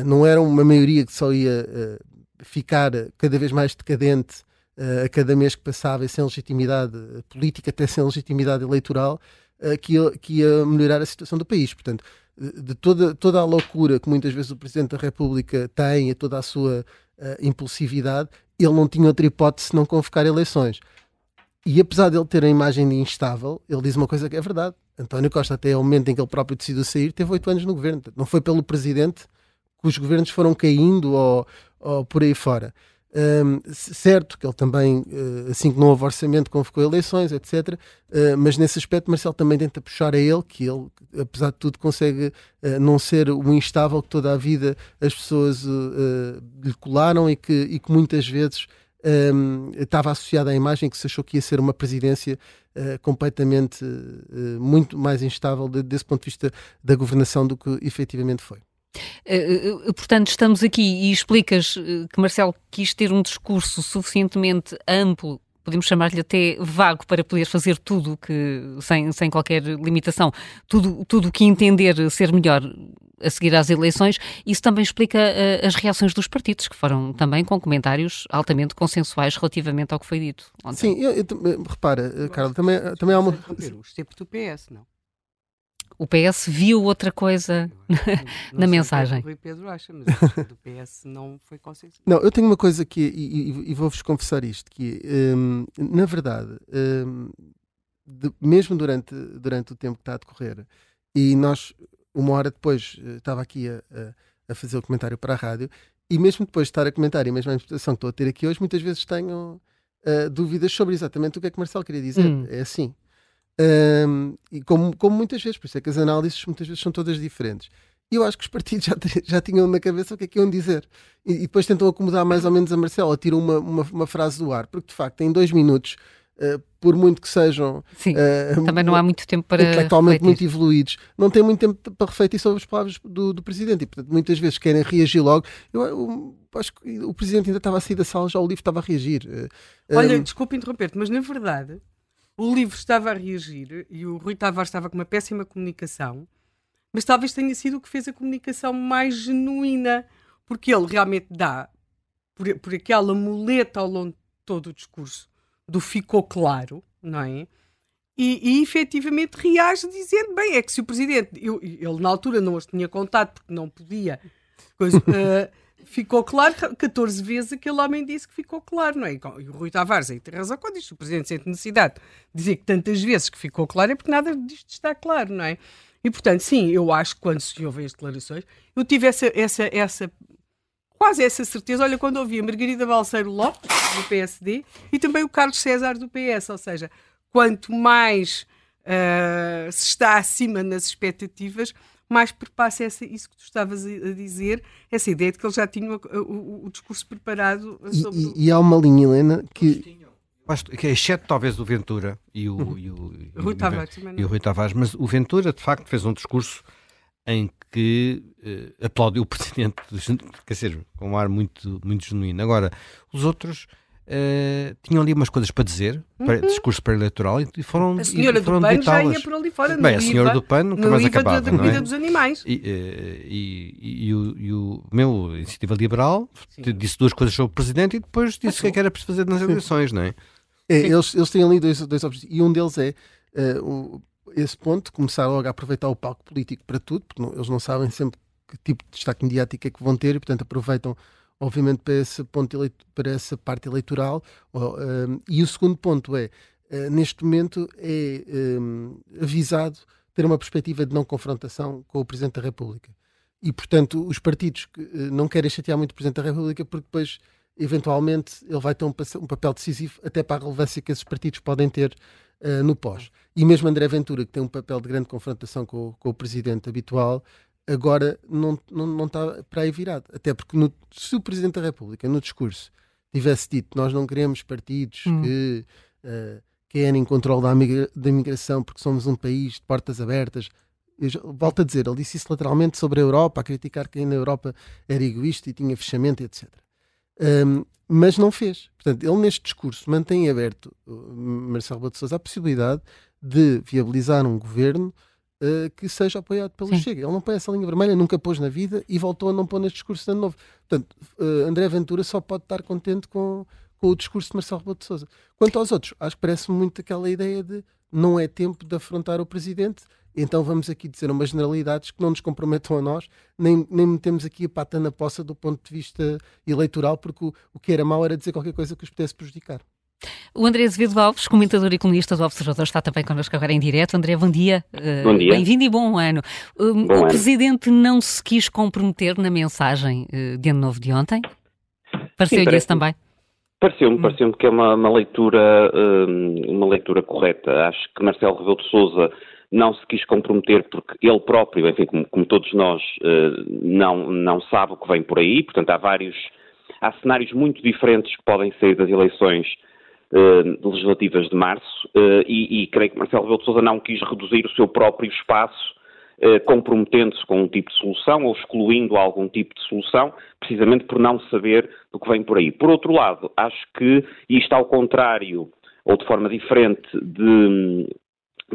não era uma maioria que só ia ficar cada vez mais decadente uh, a cada mês que passava e sem legitimidade política, até sem legitimidade eleitoral, uh, que, que ia melhorar a situação do país. Portanto, de toda, toda a loucura que muitas vezes o Presidente da República tem e toda a sua uh, impulsividade, ele não tinha outra hipótese senão convocar eleições. E apesar de ele ter a imagem de instável, ele diz uma coisa que é verdade. António Costa, até ao momento em que ele próprio decidiu sair, teve oito anos no governo. Não foi pelo Presidente que os governos foram caindo ou, ou por aí fora. Um, certo que ele também, uh, assim que não houve orçamento, convocou eleições, etc. Uh, mas nesse aspecto, Marcelo também tenta puxar a ele, que ele, apesar de tudo, consegue uh, não ser o instável que toda a vida as pessoas lhe colaram e que, e que muitas vezes um, estava associada à imagem que se achou que ia ser uma presidência completamente muito mais instável de, desse ponto de vista da governação do que efetivamente foi. Uh, portanto, estamos aqui e explicas que Marcelo quis ter um discurso suficientemente amplo, podemos chamar-lhe até vago, para poder fazer tudo que, sem, sem qualquer limitação, tudo o que entender ser melhor a seguir às eleições. Isso também explica uh, as reações dos partidos, que foram também com comentários altamente consensuais relativamente ao que foi dito. Ontem. Sim, eu, eu, repara, Carla, também, também há uma. O tempo do PS, não? O PS viu outra coisa não, na mensagem. O Rui Pedro acha, mas do PS não foi consenso. Não, eu tenho uma coisa que, e, e, e vou-vos confessar isto, que um, na verdade, um, de, mesmo durante, durante o tempo que está a decorrer, e nós, uma hora depois, eh, estava aqui a, a, a fazer o comentário para a rádio, e mesmo depois de estar a comentar, e mesmo a interpretação que estou a ter aqui hoje, muitas vezes tenho uh, dúvidas sobre exatamente o que é que Marcelo queria dizer. Hum. É assim. Um, e como, como muitas vezes, por isso é que as análises muitas vezes são todas diferentes. E eu acho que os partidos já, já tinham na cabeça o que é que iam dizer. E, e depois tentam acomodar mais ou menos a Marcelo, tiram uma, uma, uma, frase do ar, porque de facto em dois minutos, uh, por muito que sejam. Sim, uh, também não há muito tempo para. Intelectualmente muito evoluídos, não tem muito tempo para refletir sobre as palavras do, do Presidente. E portanto, muitas vezes querem reagir logo. Eu, eu, acho que o Presidente ainda estava a sair da sala, já o livro estava a reagir. Uh, Olha, um... desculpe interromper-te, mas na verdade o livro estava a reagir e o Rui Tavares estava com uma péssima comunicação, mas talvez tenha sido o que fez a comunicação mais genuína, porque ele realmente dá, por, por aquela muleta ao longo de todo o discurso, do ficou claro, não é? E, e efetivamente reage dizendo: bem, é que se o presidente, eu, ele na altura não os tinha contado porque não podia, coisa, uh, ficou claro, 14 vezes aquele homem disse que ficou claro, não é? E o Rui Tavares aí tem razão quando diz que o Presidente sente necessidade de dizer que tantas vezes que ficou claro é porque nada disto está claro, não é? E portanto, sim, eu acho que quando se ouvem as declarações, eu tive essa, essa, essa quase essa certeza. Olha, quando ouvi a Margarida Balseiro Lopes, do PSD, e também o Carlos César, do PS, ou seja, quanto mais uh, se está acima nas expectativas, mais perpassa essa, isso que tu estavas a dizer, essa ideia de que ele já tinha o, o, o discurso preparado sobre... E, e, e, há uma linha, Helena, que... Que é exceto talvez o Ventura e o, e o, e o, Rui Tavares, e o Rui Tavares, mas o Ventura de facto fez um discurso em que uh, aplaudiu o presidente, quer dizer, com um ar muito, muito genuíno. Agora, os outros uh, tinham ali umas coisas para dizer, para, uhum. discurso para-eleitoral, e foram A senhora e foram do PAN já ia por ali fora. Bem, a senhora do PAN nunca mais acabava, da, da vida é? dos animais. E, uh, e, e, e, o, e o meu Iniciativa Liberal Sim. disse duas coisas sobre o presidente e depois disse o que é que era para fazer nas eleições, não é? é eles, eles têm ali dois, dois objetivos, e um deles é uh, esse ponto, começar logo a aproveitar o palco político para tudo, porque não, eles não sabem sempre que tipo de destaque mediático é que vão ter e, portanto, aproveitam, obviamente, para ponto eleito, para essa parte eleitoral. Uh, e o segundo ponto é, uh, neste momento, é um, avisado ter uma perspectiva de não confrontação com o Presidente da República. E, portanto, os partidos que uh, não querem chatear muito o Presidente da República, porque depois, eventualmente, ele vai ter um, um papel decisivo até para a relevância que esses partidos podem ter uh, no pós. E mesmo André Ventura, que tem um papel de grande confrontação com, com o presidente habitual, agora não, não, não está para aí virado. Até porque no, se o Presidente da República, no discurso, tivesse dito nós não queremos partidos hum. que uh, querem controle da, migra da imigração porque somos um país de portas abertas, eu volto a dizer, ele disse isso lateralmente sobre a Europa, a criticar quem na Europa era egoísta e tinha fechamento, etc. Um, mas não fez. Portanto, ele neste discurso mantém aberto, Marcelo Rebelo de Sousa, a possibilidade de viabilizar um governo uh, que seja apoiado pelo Sim. Chega. Ele não põe essa linha vermelha, nunca pôs na vida e voltou a não pôr neste discurso de novo. Portanto, uh, André Ventura só pode estar contente com, com o discurso de Marcelo Rebelo de Sousa. Quanto aos outros, acho que parece muito aquela ideia de não é tempo de afrontar o presidente, então vamos aqui dizer umas generalidades que não nos comprometam a nós, nem, nem metemos aqui a pata na poça do ponto de vista eleitoral, porque o, o que era mau era dizer qualquer coisa que os pudesse prejudicar. O André Azevedo Alves, comentador e colunista do Observador, está também connosco agora em direto. André, bom dia. Uh, bom dia. Bem-vindo e bom ano. Bom o ano. Presidente não se quis comprometer na mensagem uh, de Ano Novo de ontem? Pareceu-lhe isso também? Pareceu-me, hum. pareceu-me que é uma, uma leitura, uma leitura correta. Acho que Marcelo Rebelo de Sousa não se quis comprometer porque ele próprio, enfim, como, como todos nós, uh, não, não sabe o que vem por aí, portanto há vários, há cenários muito diferentes que podem sair das eleições uh, legislativas de março uh, e, e, creio que Marcelo Rebelo de Sousa não quis reduzir o seu próprio espaço comprometendo-se com um tipo de solução ou excluindo algum tipo de solução, precisamente por não saber do que vem por aí. Por outro lado, acho que isto ao contrário ou de forma diferente de,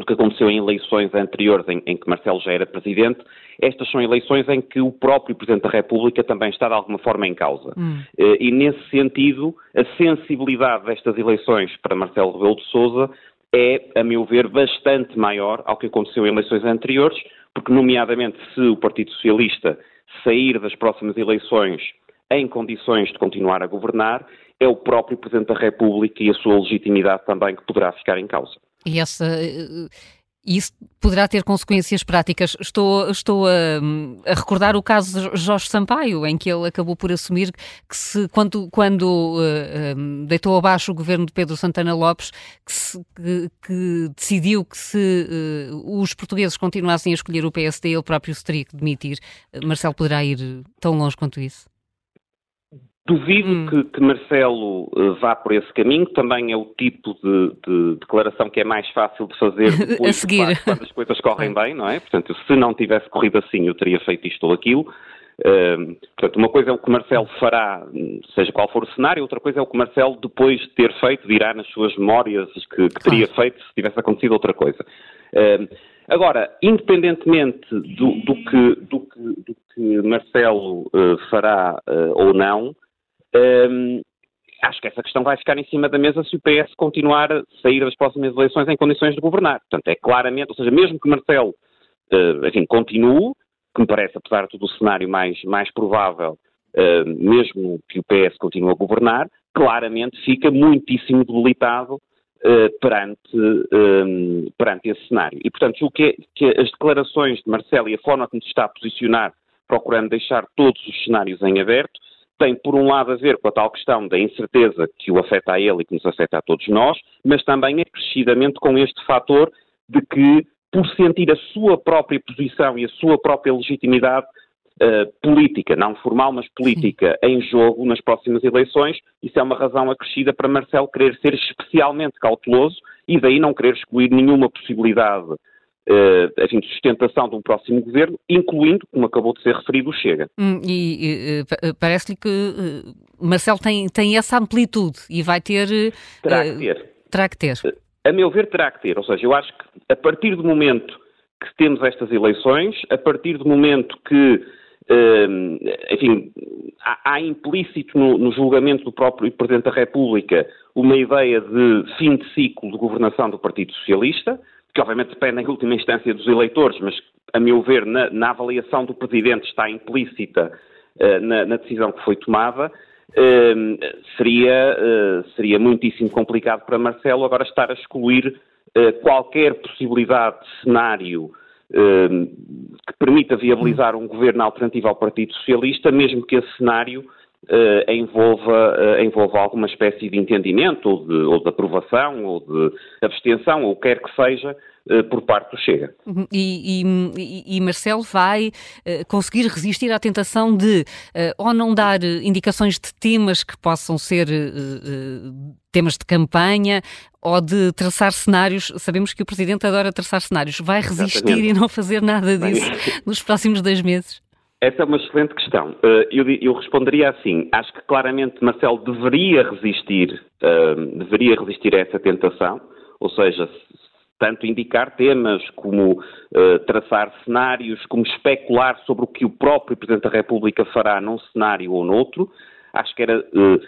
que aconteceu em eleições anteriores em, em, que Marcelo já era presidente, estas são eleições em que o próprio Presidente da República também está de alguma forma em causa. Hum. Eh, e nesse sentido, a sensibilidade destas eleições para Marcelo Rebelo de Sousa é, a meu ver, bastante maior ao que aconteceu em eleições anteriores, porque, nomeadamente, se o Partido Socialista sair das próximas eleições em condições de continuar a governar, é o próprio Presidente da República e a sua legitimidade também que poderá ficar em causa. E essa eh, isso poderá ter consequências práticas. Estou, estou a, a, recordar o caso de Jorge Sampaio, em que ele acabou por assumir que se, quando, quando uh, deitou abaixo o governo de Pedro Santana Lopes, que, se, que, que decidiu que se uh, os portugueses continuassem a escolher o PSD, ele próprio se teria que demitir. Marcelo poderá ir tão longe quanto isso? Duvido hum. que, que, Marcelo uh, vá por esse caminho, também é o tipo de, de, declaração que é mais fácil de fazer depois, a seguir. De quando as coisas correm bem, não é? Portanto, se não tivesse corrido assim, eu teria feito isto ou aquilo. Uh, portanto, uma coisa é o que Marcelo fará, seja qual for o cenário, outra coisa é o que Marcelo, depois de ter feito, dirá nas suas memórias que, que teria feito se tivesse acontecido outra coisa. Uh, agora, independentemente do, do, que, do, que, do que Marcelo fará ou não, um, acho que essa questão vai ficar em cima da mesa se o PS continuar a sair das próximas eleições em condições de governar. Portanto, é claramente, ou seja, mesmo que Marcelo, uh, enfim, continue, que me parece, apesar de tudo, o cenário mais, mais provável, uh, mesmo que o PS continue a governar, claramente fica muitíssimo debilitado uh, perante, um, perante esse cenário. E, portanto, o que, que as declarações de Marcelo e a forma como se está a posicionar, procurando deixar todos os cenários em aberto, tem, por um lado, a ver com a tal questão da incerteza que o afeta a ele e que nos afeta a todos nós, mas também acrescidamente com este fator de que por sentir a sua própria posição e a sua própria legitimidade uh, política, não formal, mas política, Sim. em jogo nas próximas eleições. Isso é uma razão acrescida para Marcelo querer ser especialmente cauteloso e daí não querer excluir nenhuma possibilidade uh, enfim, de sustentação de um próximo governo, incluindo, como acabou de ser referido, o Chega. Hum, e, e parece-lhe que uh, Marcelo tem, tem essa amplitude e vai ter. Terá que ter. Terá que ter. A meu ver, terá que ter. Ou seja, eu acho que a partir do momento que temos estas eleições, a partir do momento que enfim, há, implícito no, julgamento do próprio Presidente da República uma ideia de fim de ciclo de governação do Partido Socialista, que obviamente depende em última instância dos eleitores, mas a meu ver na, na avaliação do Presidente está implícita uh, na, na, decisão que foi tomada, uh, seria, eh, seria muitíssimo complicado para Marcelo agora estar a excluir eh, qualquer possibilidade de cenário que permita viabilizar um governo alternativo ao Partido Socialista, mesmo que esse cenário uh, envolva, uh, envolva alguma espécie de entendimento, ou de, ou de aprovação, ou de abstenção, ou quer que seja, uh, por parte do Chega. Uhum. E, e, e Marcelo vai conseguir resistir à tentação de ou não dar indicações de temas que possam ser temas de campanha ou de traçar cenários. Sabemos que o Presidente adora traçar cenários. Vai resistir Exatamente. e não fazer nada disso nos próximos dois meses? Essa é uma excelente questão. Eh, eu, eu, responderia assim: acho que claramente Marcelo deveria resistir, eh, deveria resistir a essa tentação, ou seja, tanto indicar temas como uh, traçar cenários, como especular sobre o que o próprio Presidente da República fará num cenário ou noutro. Acho que era uh,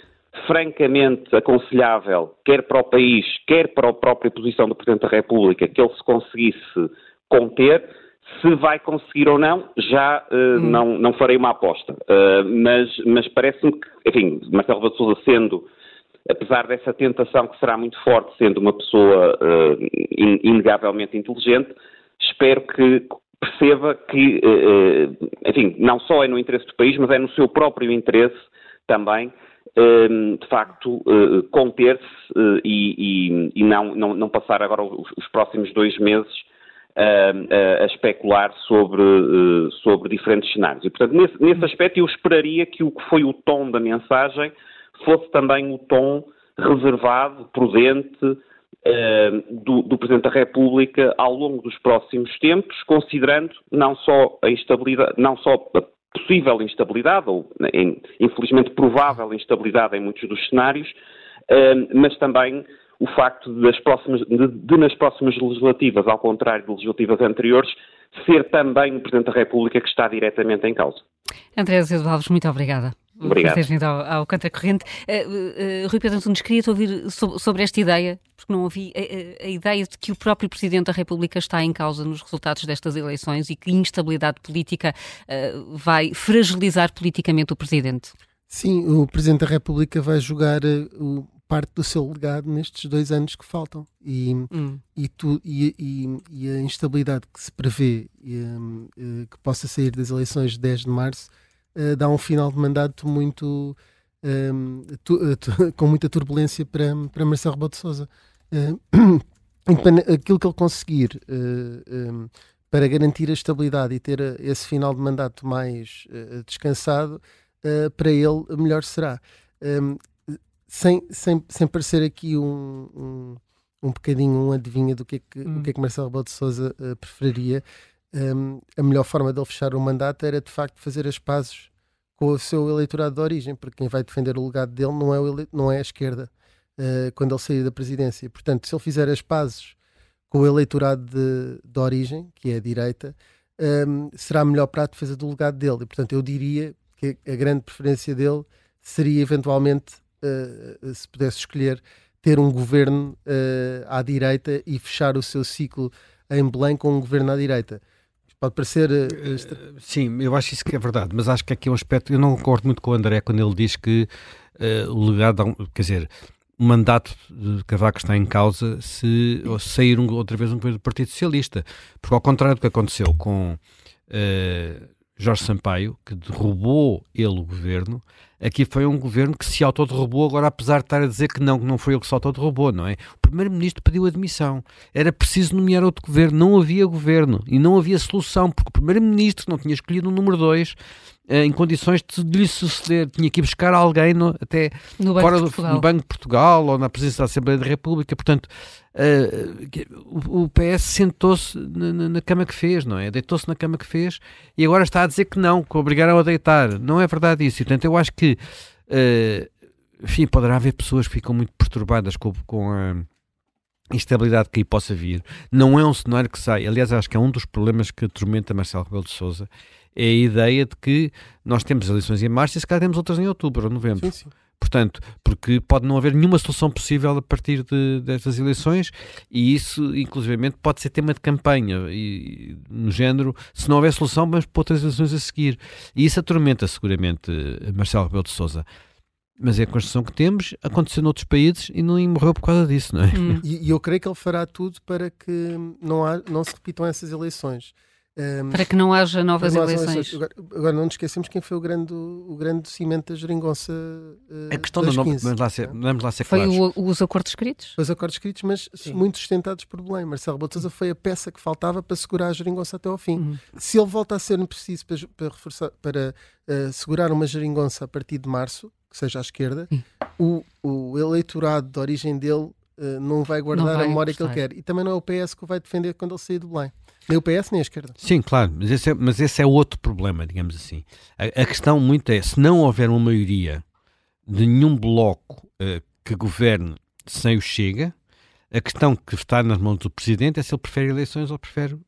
francamente aconselhável, quer para o país, quer para a própria posição do Presidente da República, que ele se conseguisse conter se vai conseguir ou não, já uh, hum. não, não farei uma aposta. Uh, mas mas parece-me que, enfim, Marcelo de Souza sendo, apesar dessa tentação que será muito forte, sendo uma pessoa uh, in, inegavelmente inteligente, espero que perceba que, enfim, não só é no interesse do país, mas é no seu próprio interesse também, de facto, conter-se e, e, e não, não, não, passar agora os, os próximos dois meses a, a especular sobre, eh, sobre diferentes cenários. E, portanto, nesse, nesse aspecto, eu esperaria que o que foi o tom da mensagem fosse também o tom reservado, prudente, uh, do, do, Presidente da República ao longo dos próximos tempos, considerando não só a instabilidade, não só a possível instabilidade, ou infelizmente provável instabilidade em muitos dos cenários, uh, mas também o facto de, próximas, de, de, nas próximas legislativas, ao contrário de legislativas anteriores, ser também o Presidente da República que está diretamente em causa. André Azevedo Alves, muito obrigada. Obrigado. Por vindo ao, ao Contracorrente. Uh, uh, Rui Pedro Antunes, queria-te ouvir sobre, sobre, esta ideia, porque não ouvi a, a, ideia de que o próprio Presidente da República está em causa nos resultados destas eleições e que instabilidade política uh, vai fragilizar politicamente o Presidente. Sim, o Presidente da República vai jogar o parte do seu legado nestes dois anos que faltam. E, hum. e, tu, e, e, e, a instabilidade que se prevê um, uh, que possa sair das eleições de 10 de março uh, dá um final de mandato muito. Um, tu, uh, tu, com muita turbulência para, para Marcelo Rebelo de Souza. aquilo que ele conseguir um, para garantir a estabilidade e ter esse final de mandato mais descansado, para ele melhor será. Um, sem, sem, sem parecer aqui um, um, um bocadinho um adivinha do que é que, hum. o que, é que Marcelo Rebelo de Sousa uh, preferiria, um, a melhor forma de ele fechar o mandato era de facto fazer as pazes com o seu eleitorado de origem, porque quem vai defender o legado dele não é, o não é a esquerda uh, quando ele sair da presidência. Portanto, se ele fizer as pazes com o eleitorado de, de origem, que é a direita, um, será melhor para a defesa do legado dele. E, portanto, eu diria que a grande preferência dele seria eventualmente uh, se pudesse escolher, ter um governo uh, à direita e fechar o seu ciclo em Belém com um governo à direita. Pode parecer. Uh, Sim, eu acho isso que é verdade, mas acho que aqui é um aspecto. Eu não concordo muito com o André quando ele diz que o legado. Quer dizer, o mandato de Cavaco está em causa se sair um, outra vez um governo do Partido Socialista. Porque, ao contrário do que aconteceu com Jorge Sampaio, que derrubou ele o governo, Aqui foi um governo que se autoderrubou, agora apesar de estar a dizer que não, que não foi ele que se autoderrubou, não é? O primeiro-ministro pediu admissão. Era preciso nomear outro governo. Não havia governo e não havia solução, porque o primeiro-ministro não tinha escolhido o número 2 eh, em condições de lhe suceder. Tinha que ir buscar alguém no, até no fora do, no Banco de Portugal ou na presidência da Assembleia da República. Portanto, uh, o, o, PS sentou-se na, na, cama que fez, não é? Deitou-se na cama que fez e agora está a dizer que não, que obrigaram a deitar. Não é verdade isso. E, portanto, eu acho que, uh, enfim, poderá haver pessoas que ficam muito perturbadas com, com a instabilidade que aí possa vir. Não é um cenário que sai. Aliás, acho que é um dos problemas que atormenta Marcelo Rebelo de Sousa é a ideia de que nós temos eleições em março e se calhar temos outras em outubro ou novembro. Sim, sim. Portanto, porque pode não haver nenhuma solução possível a partir de, destas eleições e isso, inclusivamente, pode ser tema de campanha e, no género, se não houver solução, vamos para outras eleições a seguir. E isso atormenta seguramente Marcelo Rebelo de Sousa. Mas é a Constituição que temos, aconteceu noutros países e não morreu por causa disso, não é? Hum. E, e, eu creio que ele fará tudo para que não, há, não se repitam essas eleições. Um, para que não haja novas eleições. Agora, agora, não nos esquecemos quem foi o grande, o grande cimento da geringonça. Uh, a questão da nova. Vamos lá ser, vamos lá ser Foi o, os acordos escritos? Os acordos escritos, mas Sim. muito sustentados por Belém. Marcelo Botosa foi a peça que faltava para segurar a geringonça até ao fim. Uhum. Se ele volta a ser preciso para, para, reforçar, para uh, segurar uma geringonça a partir de março, que seja à esquerda, o, o eleitorado de origem dele Uh, não vai guardar não vai a memória gostar. que ele quer. E também não é o PS que o vai defender quando ele sair do Belém. Nem o PS, nem a esquerda. Sim, claro, mas esse é, mas esse é outro problema, digamos assim. A, a questão muito é, se não houver uma maioria de nenhum bloco uh, que governe sem o Chega, a questão que está nas mãos do Presidente é se ele prefere eleições ou prefere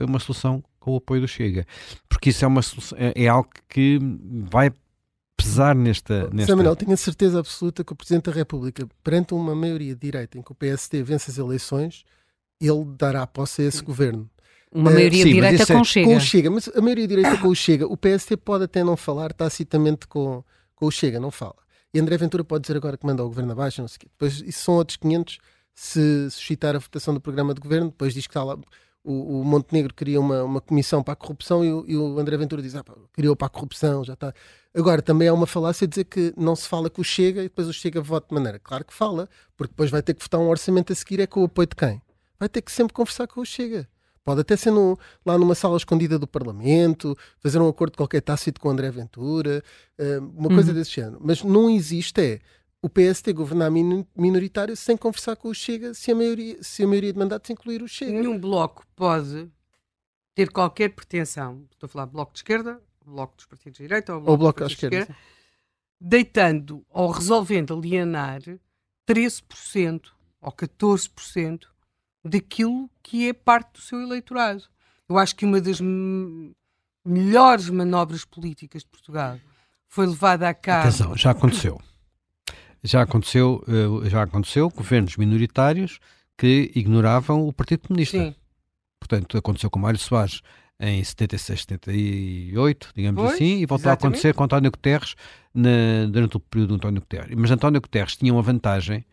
uma solução com o apoio do Chega. Porque isso é, uma, é, é algo que vai pesar nesta. nesta... Samuel, tenho a certeza absoluta que o Presidente da República, perante uma maioria de direita em que o PSD vence as eleições, ele dará posse a esse governo. Uma maioria uh, sim, direita com é, Chega. Com o Chega, mas a maioria direita com o Chega. O PSD pode até não falar tacitamente com, com o Chega, não fala. E André Ventura pode dizer agora que manda o governo abaixo, não sei o quê. Depois, isso são outros 500 se suscitar a votação do programa de governo. Depois diz que está lá. O, o Montenegro queria uma, uma comissão para a corrupção e o, e o André Ventura diz: ah, pá, criou para a corrupção, já está. Agora, também é uma falácia dizer que não se fala com o Chega e depois o Chega vota de maneira. Claro que fala, porque depois vai ter que votar um orçamento a seguir, é com o apoio de quem? Vai ter que sempre conversar com o Chega. Pode até ser no, lá numa sala escondida do Parlamento, fazer um acordo qualquer tácito com André Ventura, uh, uma coisa uhum. desse género. Mas não existe é o PST governar minoritário sem conversar com o Chega se a maioria, se a maioria de mandatos incluir o Chega. Nenhum bloco pode ter qualquer pretensão, estou a falar bloco de esquerda, bloco dos partidos de direita ou bloco, ou bloco à esquerda, esquerda deitando ou resolvendo alienar 13% ou 14% daquilo que é parte do seu eleitorado. Eu acho que uma das melhores manobras políticas de Portugal foi levada a cabo. Atenção, já aconteceu. Já aconteceu, eh, já aconteceu governos minoritários que ignoravam o Partido Comunista. Sim. Portanto, aconteceu com Mário Soares em 76, 78, digamos pois, assim, e voltou exatamente. a acontecer com António Guterres na, durante o período de António Guterres. Mas António Guterres tinha uma vantagem,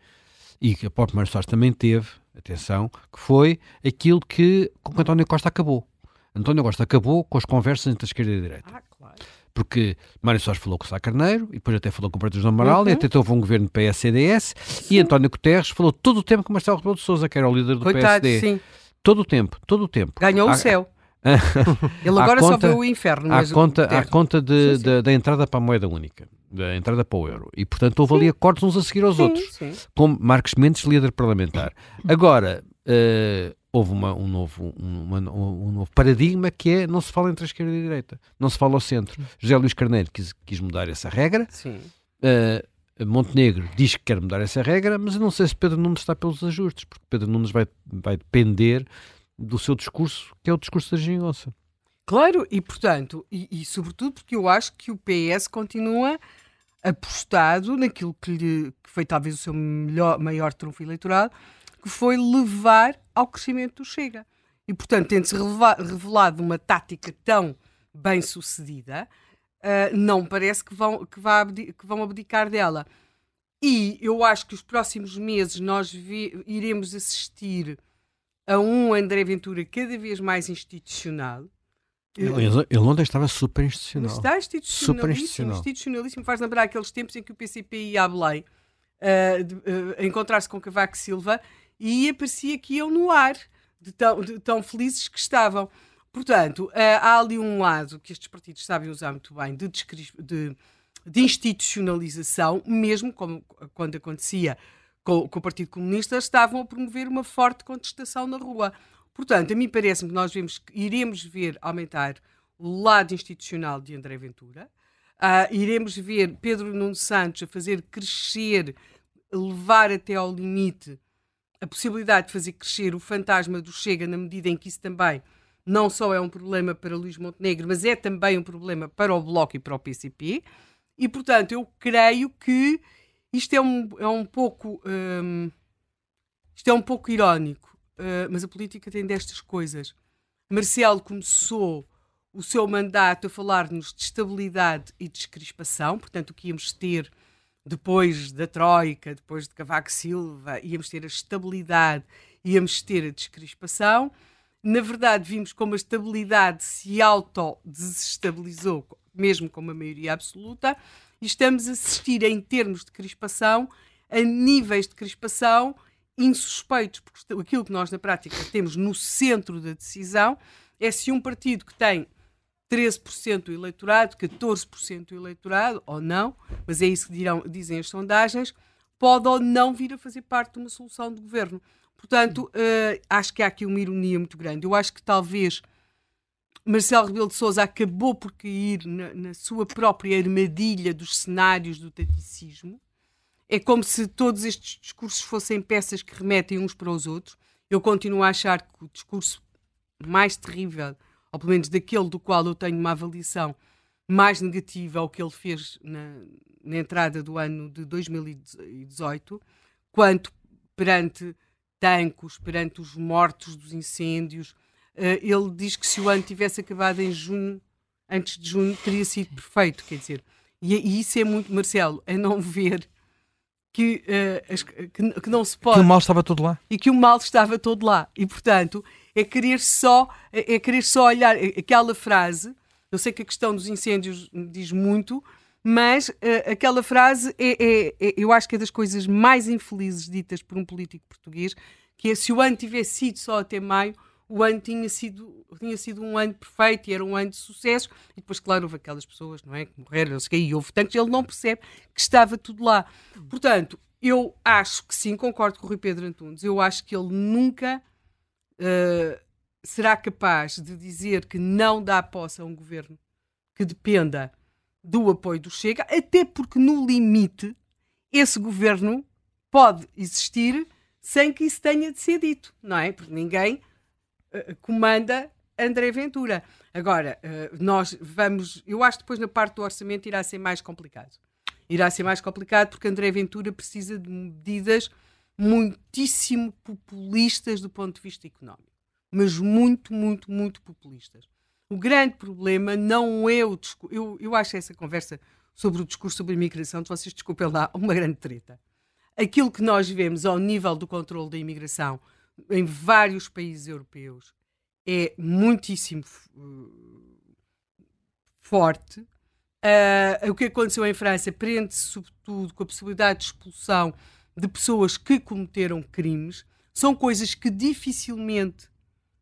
e que a própria Mário Soares também teve, atenção, que foi aquilo que com que António Costa acabou. António Costa acabou com as conversas entre a esquerda e a direita. Ah, claro. Porque Mário Soares falou com o Sá Carneiro, e depois até falou com o Partido Amaral, uhum. e até houve um governo PS-CDS, e António Guterres falou todo o tempo com Marcelo Rebelo de Sousa, que era o líder do Coitado, PSD. Sim. Todo o tempo, todo o tempo. Ganhou o céu. Ele agora conta, só vê o inferno. À conta, à conta de, sim, sim. De, da entrada para a moeda única, da entrada para o euro. E, portanto, houve sim. ali acordos uns a seguir aos outros. Como Marcos Mendes, líder parlamentar. Agora, uh, houve uma, um, novo, uma, um, novo paradigma que é não se fala entre a esquerda e a direita, não se fala ao centro. José Luís Carneiro quis, quis mudar essa regra. Uh, Montenegro diz que quer mudar essa regra, mas eu não sei se Pedro Nunes está pelos ajustes, porque Pedro Nunes vai, vai depender do seu discurso, que é o discurso da geringonça. Claro, e portanto, e, e, sobretudo porque eu acho que o PS continua apostado naquilo que, lhe, que foi talvez o seu melhor, maior trunfo eleitoral, que foi levar ao crescimento do Chega. E portanto, tendo-se revelado uma tática tão bem sucedida, uh, não parece que vão, que, vá que vão abdicar dela. E eu acho que os próximos meses nós iremos assistir a um André Ventura cada vez mais institucional, Ele, ele ontem estava super institucional. Está institucionalíssimo, super institucional. institucionalíssimo. Faz lembrar aqueles tempos em que o PCP ia a Belém uh, uh, encontrar-se com Cavaco Silva e parecia que iam no ar, de tão, de tão felizes que estavam. Portanto, uh, há ali um lado que estes partidos sabem usar muito bem de, de, de institucionalização, mesmo como quando acontecia com, com, o Partido Comunista, estavam a promover uma forte contestação na rua. Portanto, a mim parece-me que nós vemos, iremos ver aumentar o lado institucional de André Ventura, uh, iremos ver Pedro Nuno Santos a fazer crescer, levar até ao limite a possibilidade de fazer crescer o fantasma do Chega, na medida em que isso também não só é um problema para Luís Montenegro, mas é também um problema para o Bloco e para o PCP. E, portanto, eu creio que isto é um, é um pouco. Um, isto é um pouco irónico, uh, mas a política tem destas coisas. Marcelo começou o seu mandato a falar-nos de estabilidade e descrispação, portanto, o que íamos ter depois da Troika, depois de Cavaco Silva, íamos ter a estabilidade, íamos ter a descrispação. Na verdade, vimos como a estabilidade se auto-desestabilizou, mesmo com uma maioria absoluta, e estamos a assistir, em termos de crispação, a níveis de crispação insuspeitos, porque aquilo que nós na prática temos no centro da decisão é se um partido que tem 13% do eleitorado, 14% do eleitorado, ou não, mas é isso que dirão, dizem as sondagens, pode ou não vir a fazer parte de uma solução de governo. Portanto, uh, acho que há aqui uma ironia muito grande. Eu acho que talvez Marcelo Rebelo de Sousa acabou por cair na, na sua própria armadilha dos cenários do taticismo. É como se todos estes discursos fossem peças que remetem uns para os outros. Eu continuo a achar que o discurso mais terrível ou pelo menos daquele do qual eu tenho uma avaliação mais negativa ao que ele fez na, na entrada do ano de 2018, quanto perante tancos, perante os mortos dos incêndios. Uh, ele diz que se o ano tivesse acabado em junho, antes de junho, teria sido perfeito, quer dizer. E, e isso é muito, Marcelo, é não ver que, uh, as, que, que, não se pode. Que o mal estava todo lá. E que o mal estava todo lá. E, portanto, é querer só, é, é querer só olhar aquela frase. Eu sei que a questão dos incêndios diz muito, mas uh, aquela frase é, é, é, eu acho que é das coisas mais infelizes ditas por um político português, que é se o ano tivesse sido só até maio, o ano tinha sido, tinha sido um ano perfeito e era um ano de sucesso. E depois, claro, houve aquelas pessoas não é, que morreram, e houve tantos, ele não percebe que estava tudo lá. Portanto, eu acho que sim, concordo com o Rui Pedro Antunes, eu acho que ele nunca uh, será capaz de dizer que não dá posse a um governo que dependa do apoio do Chega, até porque no limite esse governo pode existir sem que isso tenha de ser dito, não é? Porque ninguém uh, comanda André Ventura. Agora, uh, nós vamos, eu acho que depois na parte do orçamento irá ser mais complicado. Irá ser mais complicado porque André Ventura precisa de medidas muitíssimo populistas do ponto de vista económico. Mas muito, muito, muito populistas. O grande problema não é o discurso. Eu, eu acho essa conversa sobre o discurso sobre a imigração, vocês desculpem lá, uma grande treta. Aquilo que nós vemos ao nível do controle da imigração em vários países europeus é muitíssimo uh, forte. Uh, o que aconteceu em França prende-se, sobretudo, com a possibilidade de expulsão de pessoas que cometeram crimes, são coisas que dificilmente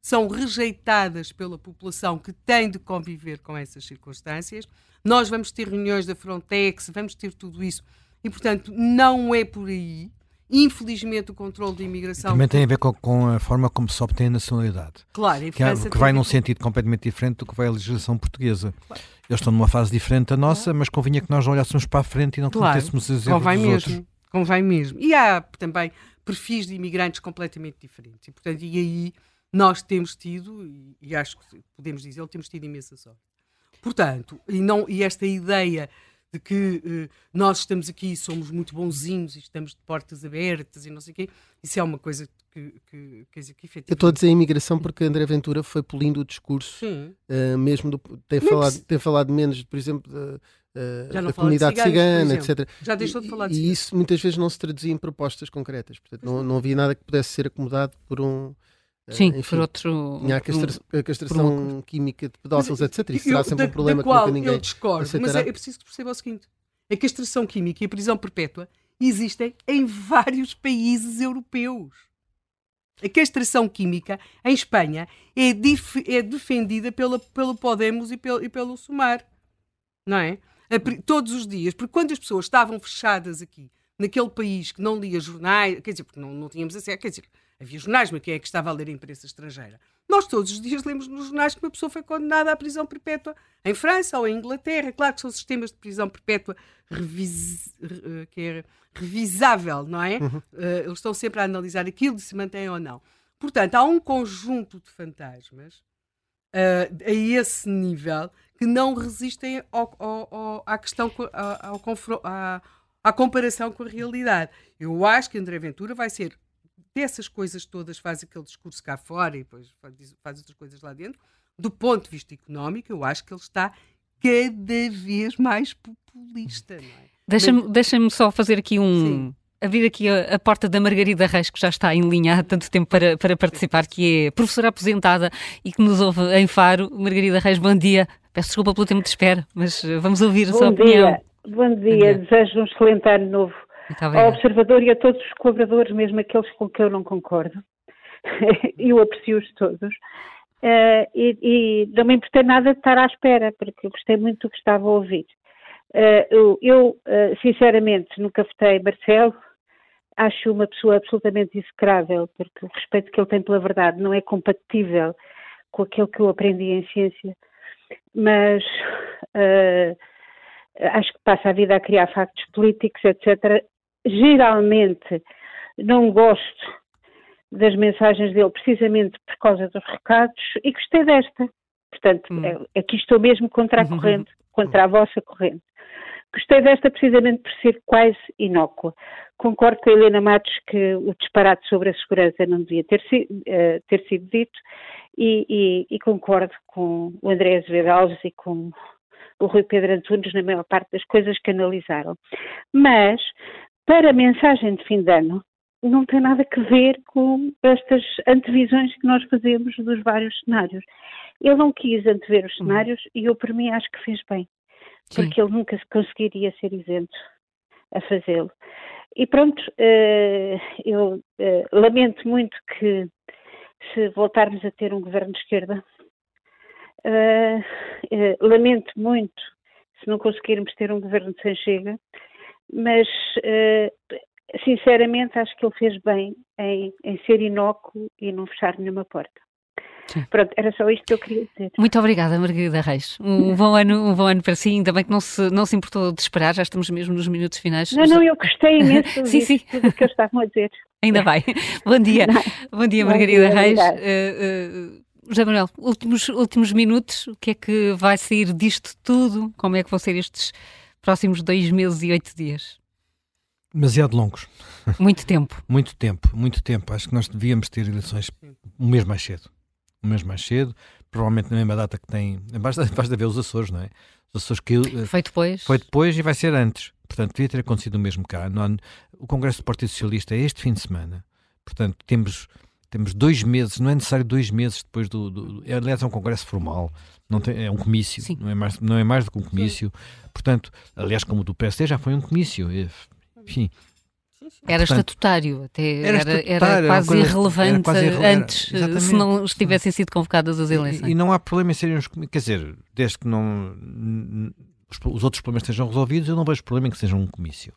são rejeitadas pela população que tem de conviver com essas circunstâncias. Nós vamos ter reuniões da Frontex, vamos ter tudo isso. E, portanto, não é por aí. Infelizmente, o controle da imigração. E também tem a ver com, com, a forma como se obtém a nacionalidade. Claro, que, é, que vai num sentido completamente diferente do que vai a legislação portuguesa. Claro. Eles estão numa fase diferente da nossa, mas convinha que nós olhássemos para a frente e não claro. cometêssemos os erros dos mesmo. outros. Convém mesmo. E há também perfis de imigrantes completamente diferentes. E, portanto, e aí nós temos tido, e, e acho que podemos dizer, temos tido imensa sorte. Portanto, e, não, e esta ideia de que uh, nós estamos aqui, somos muito bonzinhos e estamos de portas abertas e não sei o quê, isso é uma coisa que, que dizer, que efetivamente... Eu estou a dizer imigração porque André Ventura foi polindo o discurso, uh, mesmo do, tem, falado, tem falado menos, por exemplo, uh, da comunidade ciganos, cigana, etc. Já deixou de falar de E, e isso muitas vezes não se traduzia em propostas concretas, portanto não, não havia nada que pudesse ser acomodado por um Sim, enfim, por outro. Tinha a, castra a castração um... química de pedófilos, etc. Isso será sempre da, um problema da qual que ninguém. Eu discordo, aceitará. mas é, é preciso que perceba o seguinte: a castração química e a prisão perpétua existem em vários países europeus. A castração química em Espanha é, é defendida pela, pelo Podemos e pelo, e pelo Sumar. Não é? A, todos os dias. Porque quando as pessoas estavam fechadas aqui, naquele país que não lia jornais, quer dizer, porque não, não tínhamos acesso, quer dizer, havia jornais, mas quem é que estava a ler a imprensa estrangeira? Nós todos os dias lemos nos jornais que uma pessoa foi condenada à prisão perpétua em França ou em Inglaterra. Claro que são sistemas de prisão perpétua revis, eh, que é revisável, não é? Uhum. Uh, eles estão sempre a analisar aquilo se mantém ou não. Portanto, há um conjunto de fantasmas uh, a esse nível que não resistem ao, ao, ao, à questão, ao, à, à comparação com a realidade. Eu acho que André Ventura vai ser dessas coisas todas, faz aquele discurso cá fora e depois faz, faz outras coisas lá dentro. Do ponto de vista económico, eu acho que ele está cada vez mais populista. Não é? Deixa-me deixa só fazer aqui um. Sim. Abrir aqui a, a, porta da Margarida Reis, que já está em linha há tanto tempo para, para participar, que é professora aposentada e que nos ouve em Faro. Margarida Reis, bom dia. Peço desculpa pelo tempo de espera, mas eh, vamos ouvir a bom sua dia. opinião. Bom dia, bom dia. desejo um excelente ano novo ao observador e a todos os colaboradores, mesmo aqueles com que eu não concordo. eu aprecio-os todos. Uh, e, e, não me importei nada de estar à espera, porque eu gostei muito do que estava a ouvir. Uh, eu, uh, sinceramente, nunca votei Marcelo, acho uma pessoa absolutamente execrável, porque o respeito que ele tem pela verdade não é compatível com aquilo que eu aprendi em ciência, mas acho que passa a vida a criar factos políticos, etc. Geralmente não gosto das mensagens dele precisamente por causa dos recados e gostei desta. Portanto, hum. é, aqui estou mesmo contra a corrente, contra a vossa corrente. Gostei desta precisamente por ser quase inócua. Concordo com a Helena Matos que o disparate sobre a segurança não devia ter, si, uh, ter sido dito e, e, e, concordo com o André Azevedo Alves e com o Rui Pedro Antunes na maior parte das coisas que analisaram. Mas, para a mensagem de fim de ano, não tem nada a ver com estas antevisões que nós fazemos dos vários cenários. Ele não quis antever os uhum. cenários e eu, por mim, acho que fez bem porque Sim. ele nunca conseguiria ser isento a fazê-lo. E pronto, uh, eu uh, lamento muito que se voltarmos a ter um governo de esquerda, uh, lamento muito se não conseguirmos ter um governo de sem chega, mas sinceramente acho que ele fez bem em, em ser inócuo e não fechar nenhuma porta. Sim. Pronto, era só isto que eu queria dizer. Muito obrigada, Margarida Reis. Um bom ano, um bom ano para si, ainda bem que não se, não se importou de esperar, já estamos mesmo nos minutos finais. Não, não, eu gostei imenso sim, sim. tudo que eu estavam a dizer. Ainda bem. Bom dia. Bom dia, Margarida bom dia, Reis. Uh, uh, José Manuel, últimos, últimos minutos, o que é que vai sair disto tudo? Como é que vão ser estes próximos dois meses e oito dias? Demasiado longos. Muito tempo. muito tempo, muito tempo. Acho que nós devíamos ter eleições um mês mais cedo um mês mais cedo, provavelmente na mesma data que tem. Basta, basta ver os Açores, não é? Os Açores que. Eh, foi depois? Foi depois e vai ser antes. Portanto, devia ter acontecido o mesmo cá. o Congresso do Partido Socialista é este fim de semana. Portanto, temos, temos dois meses, não é necessário dois meses depois do. do aliás, é um congresso formal, não tem, é um comício, não é, mais, não é mais do que um comício. Portanto, aliás, como o do PSD já foi um comício. Enfim, era Portanto, estatutário, até era, era, era quase coisa, irrelevante quase antes, se não tivessem sido convocadas as eleições. E, e não há problema em serem os. Quer dizer, desde que não. Os, os outros problemas estejam resolvidos, eu não vejo problema em que seja um comício.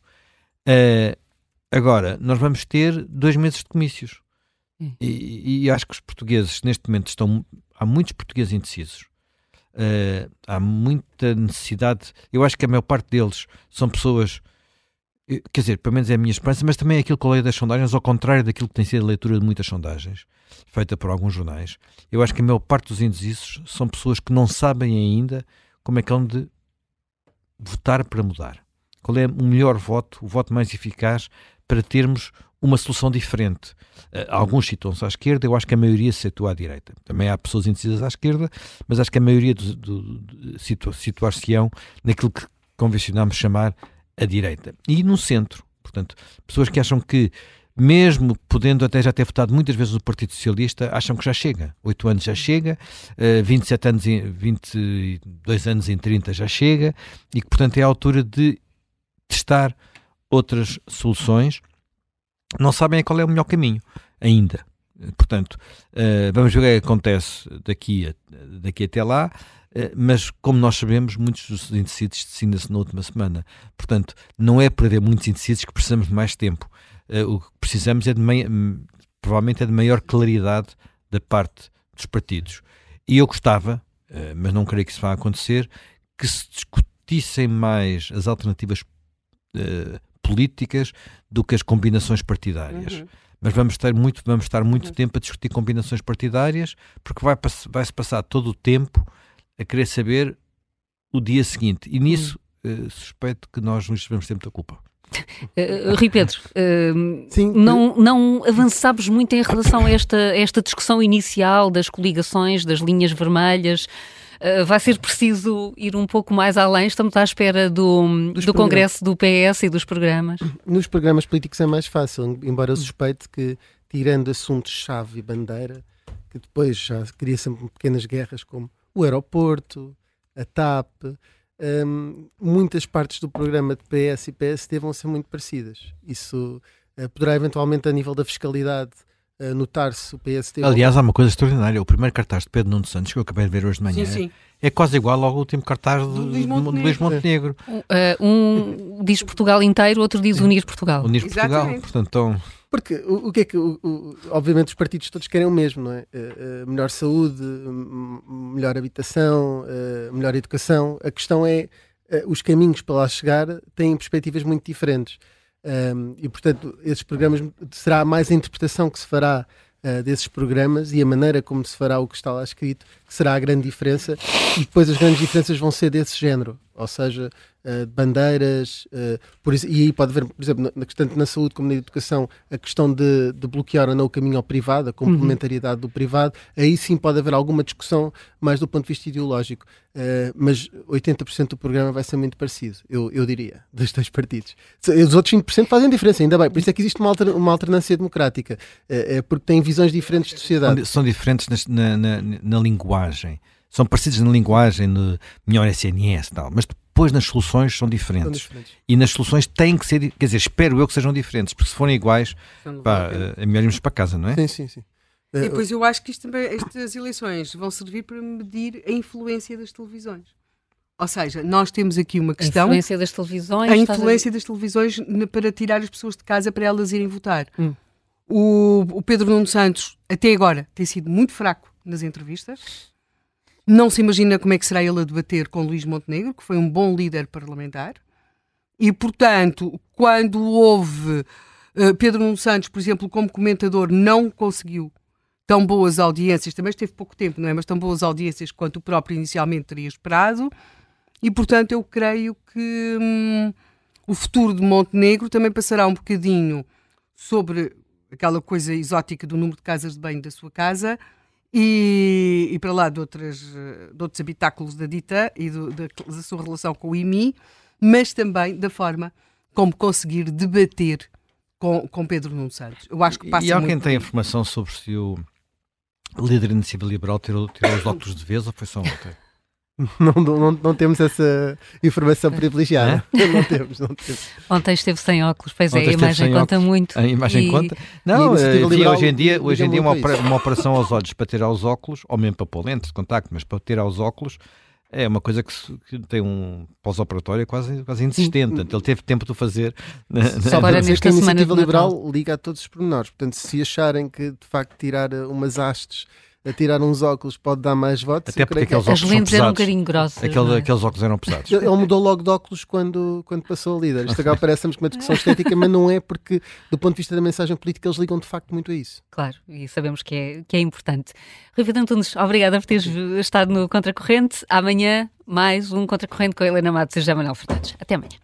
Uh, agora, nós vamos ter dois meses de comícios. E, e, acho que os portugueses, neste momento, estão. Há muitos portugueses indecisos. Uh, há muita necessidade. Eu acho que a maior parte deles são pessoas quer dizer, pelo menos é a minha esperança, mas também é aquilo que eu leio das sondagens, ao contrário daquilo que tem sido a leitura de muitas sondagens, feita por alguns jornais. Eu acho que a maior parte dos indecisos são pessoas que não sabem ainda como é que hão de votar para mudar. Qual é o melhor voto, o voto mais eficaz para termos uma solução diferente. Uh, alguns situam-se à esquerda, eu acho que a maioria se situa à direita. Também há pessoas indecisas à esquerda, mas acho que a maioria do, do, do situar-se-ão naquilo que convencionamos chamar a direita. E no centro, portanto, pessoas que acham que mesmo podendo até já ter votado muitas vezes no Partido Socialista, acham que já chega. Oito anos já chega, uh, 27 anos, em, 22 anos em 30 já chega, e que, portanto, é a altura de testar outras soluções. Não sabem qual é o melhor caminho ainda. Portanto, uh, vamos ver o que, é que acontece daqui, a, daqui até lá. Uh, mas, como nós sabemos, muitos dos indecisos decidem-se na última semana. Portanto, não é haver muitos indecisos que precisamos de mais tempo. Uh, o que precisamos é de provavelmente é de maior claridade da parte dos partidos. E eu gostava, mas não creio que isso vá acontecer, que se discutissem mais as alternativas políticas do que as combinações partidárias. Uhum mas vamos ter muito, vamos estar muito uhum. tempo a discutir combinações partidárias, porque vai, vai-se passar todo o tempo a querer saber o dia seguinte. E nisso uh, suspeito que nós nos tivemos ter muita culpa. Uh, Rui Pedro, uh, Sim, não, não avançámos muito em relação a esta, esta discussão inicial das coligações, das linhas vermelhas. Uh, vai ser preciso ir um pouco mais além. Estamos à espera do, do Congresso do PS e dos programas. Nos programas políticos é mais fácil, embora eu suspeite que, tirando assuntos-chave e bandeira, que depois já cria sempre pequenas guerras como o aeroporto, a TAP, um, muitas partes do programa de PS e PSD vão ser muito parecidas. Isso uh, poderá eventualmente, a nível da fiscalidade, uh, notar-se o PSD. Aliás, há uma coisa extraordinária: o primeiro cartaz de Pedro Nuno Santos, que eu acabei de ver hoje de manhã, sim, sim. é quase igual ao último cartaz de, Luís Montenegro. Luís Montenegro. Uh, um diz Portugal inteiro, outro diz Unir Portugal. Unir Portugal, portanto. Então... Porque o, o, que é que, o, o, obviamente, os partidos todos querem o mesmo, não é? Uh, uh, melhor saúde, melhor habitação, uh, melhor educação. A questão é, os caminhos para lá chegar têm perspectivas muito diferentes. Um, e, portanto, esses programas será mais a interpretação que se fará uh, desses programas e a maneira como se fará o que está lá escrito que será a grande diferença. E depois as grandes diferenças vão ser desse género, ou seja, uh, bandeiras, uh, por e aí pode haver, por exemplo, na, tanto na saúde como na educação, a questão de, de bloquear ou não o caminho ao privado, a complementariedade uhum. do privado, aí sim pode haver alguma discussão mais do ponto de vista ideológico, uh, mas 80% do programa vai ser muito parecido, eu, eu diria, dos dois partidos. Os outros 20% fazem diferença, ainda bem, por isso é que existe uma, alter, uma alternância democrática, é porque têm visões diferentes de sociedade. São diferentes na, na, na linguagem são parecidos na linguagem, no melhor SNS e tal, mas depois nas soluções são diferentes. são diferentes. E nas soluções têm que ser, quer dizer, espero eu que sejam diferentes, porque se forem iguais, pá, é melhor irmos para casa, não é? Sim, sim, sim. E depois eu acho que isto também, estas eleições vão servir para medir a influência das televisões. Ou seja, nós temos aqui uma questão. A influência das televisões. A influência a... das televisões para tirar as pessoas de casa para elas irem votar. Hum. O, o Pedro Nuno Santos, até agora, tem sido muito fraco nas entrevistas. Não se imagina como é que será ele a debater com Luís Montenegro, que foi um bom líder parlamentar. E, portanto, quando houve uh, Pedro Nuno Santos, por exemplo, como comentador, não conseguiu tão boas audiências, também esteve pouco tempo, não é? Mas tão boas audiências quanto o próprio inicialmente teria esperado. E, portanto, eu creio que hum, o futuro de Montenegro também passará um bocadinho sobre aquela coisa exótica do número de casas de banho da sua casa, e, e para lá de, outras, de outros habitáculos da Dita e do, da, da sua relação com o IMI, mas também da forma como conseguir debater com, com Pedro Nuno Santos. Eu acho que passa E alguém tem informação sobre se o líder da iniciativa liberal tirou, tirou os óculos de vez ou foi só ontem? Não, não, não, temos essa informação privilegiada. não temos, não temos. Ontem esteve sem óculos, pois Ontem é, a imagem conta óculos. muito. A imagem e... conta. Não, e enfim, hoje em dia, hoje em dia uma, uma operação aos olhos para tirar os óculos, ou mesmo para pôr lentes de contacto, mas para tirar os óculos, é uma coisa que, que tem um pós-operatório quase, quase insistente. Ele teve tempo de fazer. Só para dizer que a iniciativa liberal liga a todos os pormenores. Portanto, se acharem que de facto tirar umas hastes a tirar uns óculos pode dar mais votos. Até porque aqueles óculos As lentes eram um bocadinho grossas. Aquele, é? Aqueles óculos eram pesados. Ele, ele, mudou logo de óculos quando, quando passou a líder. Isto agora parece-nos uma discussão estética, mas não é porque, do ponto de vista da mensagem política, eles ligam de facto muito a isso. Claro, e sabemos que é, que é importante. Rui Antunes, obrigada por teres estado no Contracorrente. Amanhã, mais um Contracorrente com a Helena Matos e José Manuel Fernandes. Até amanhã.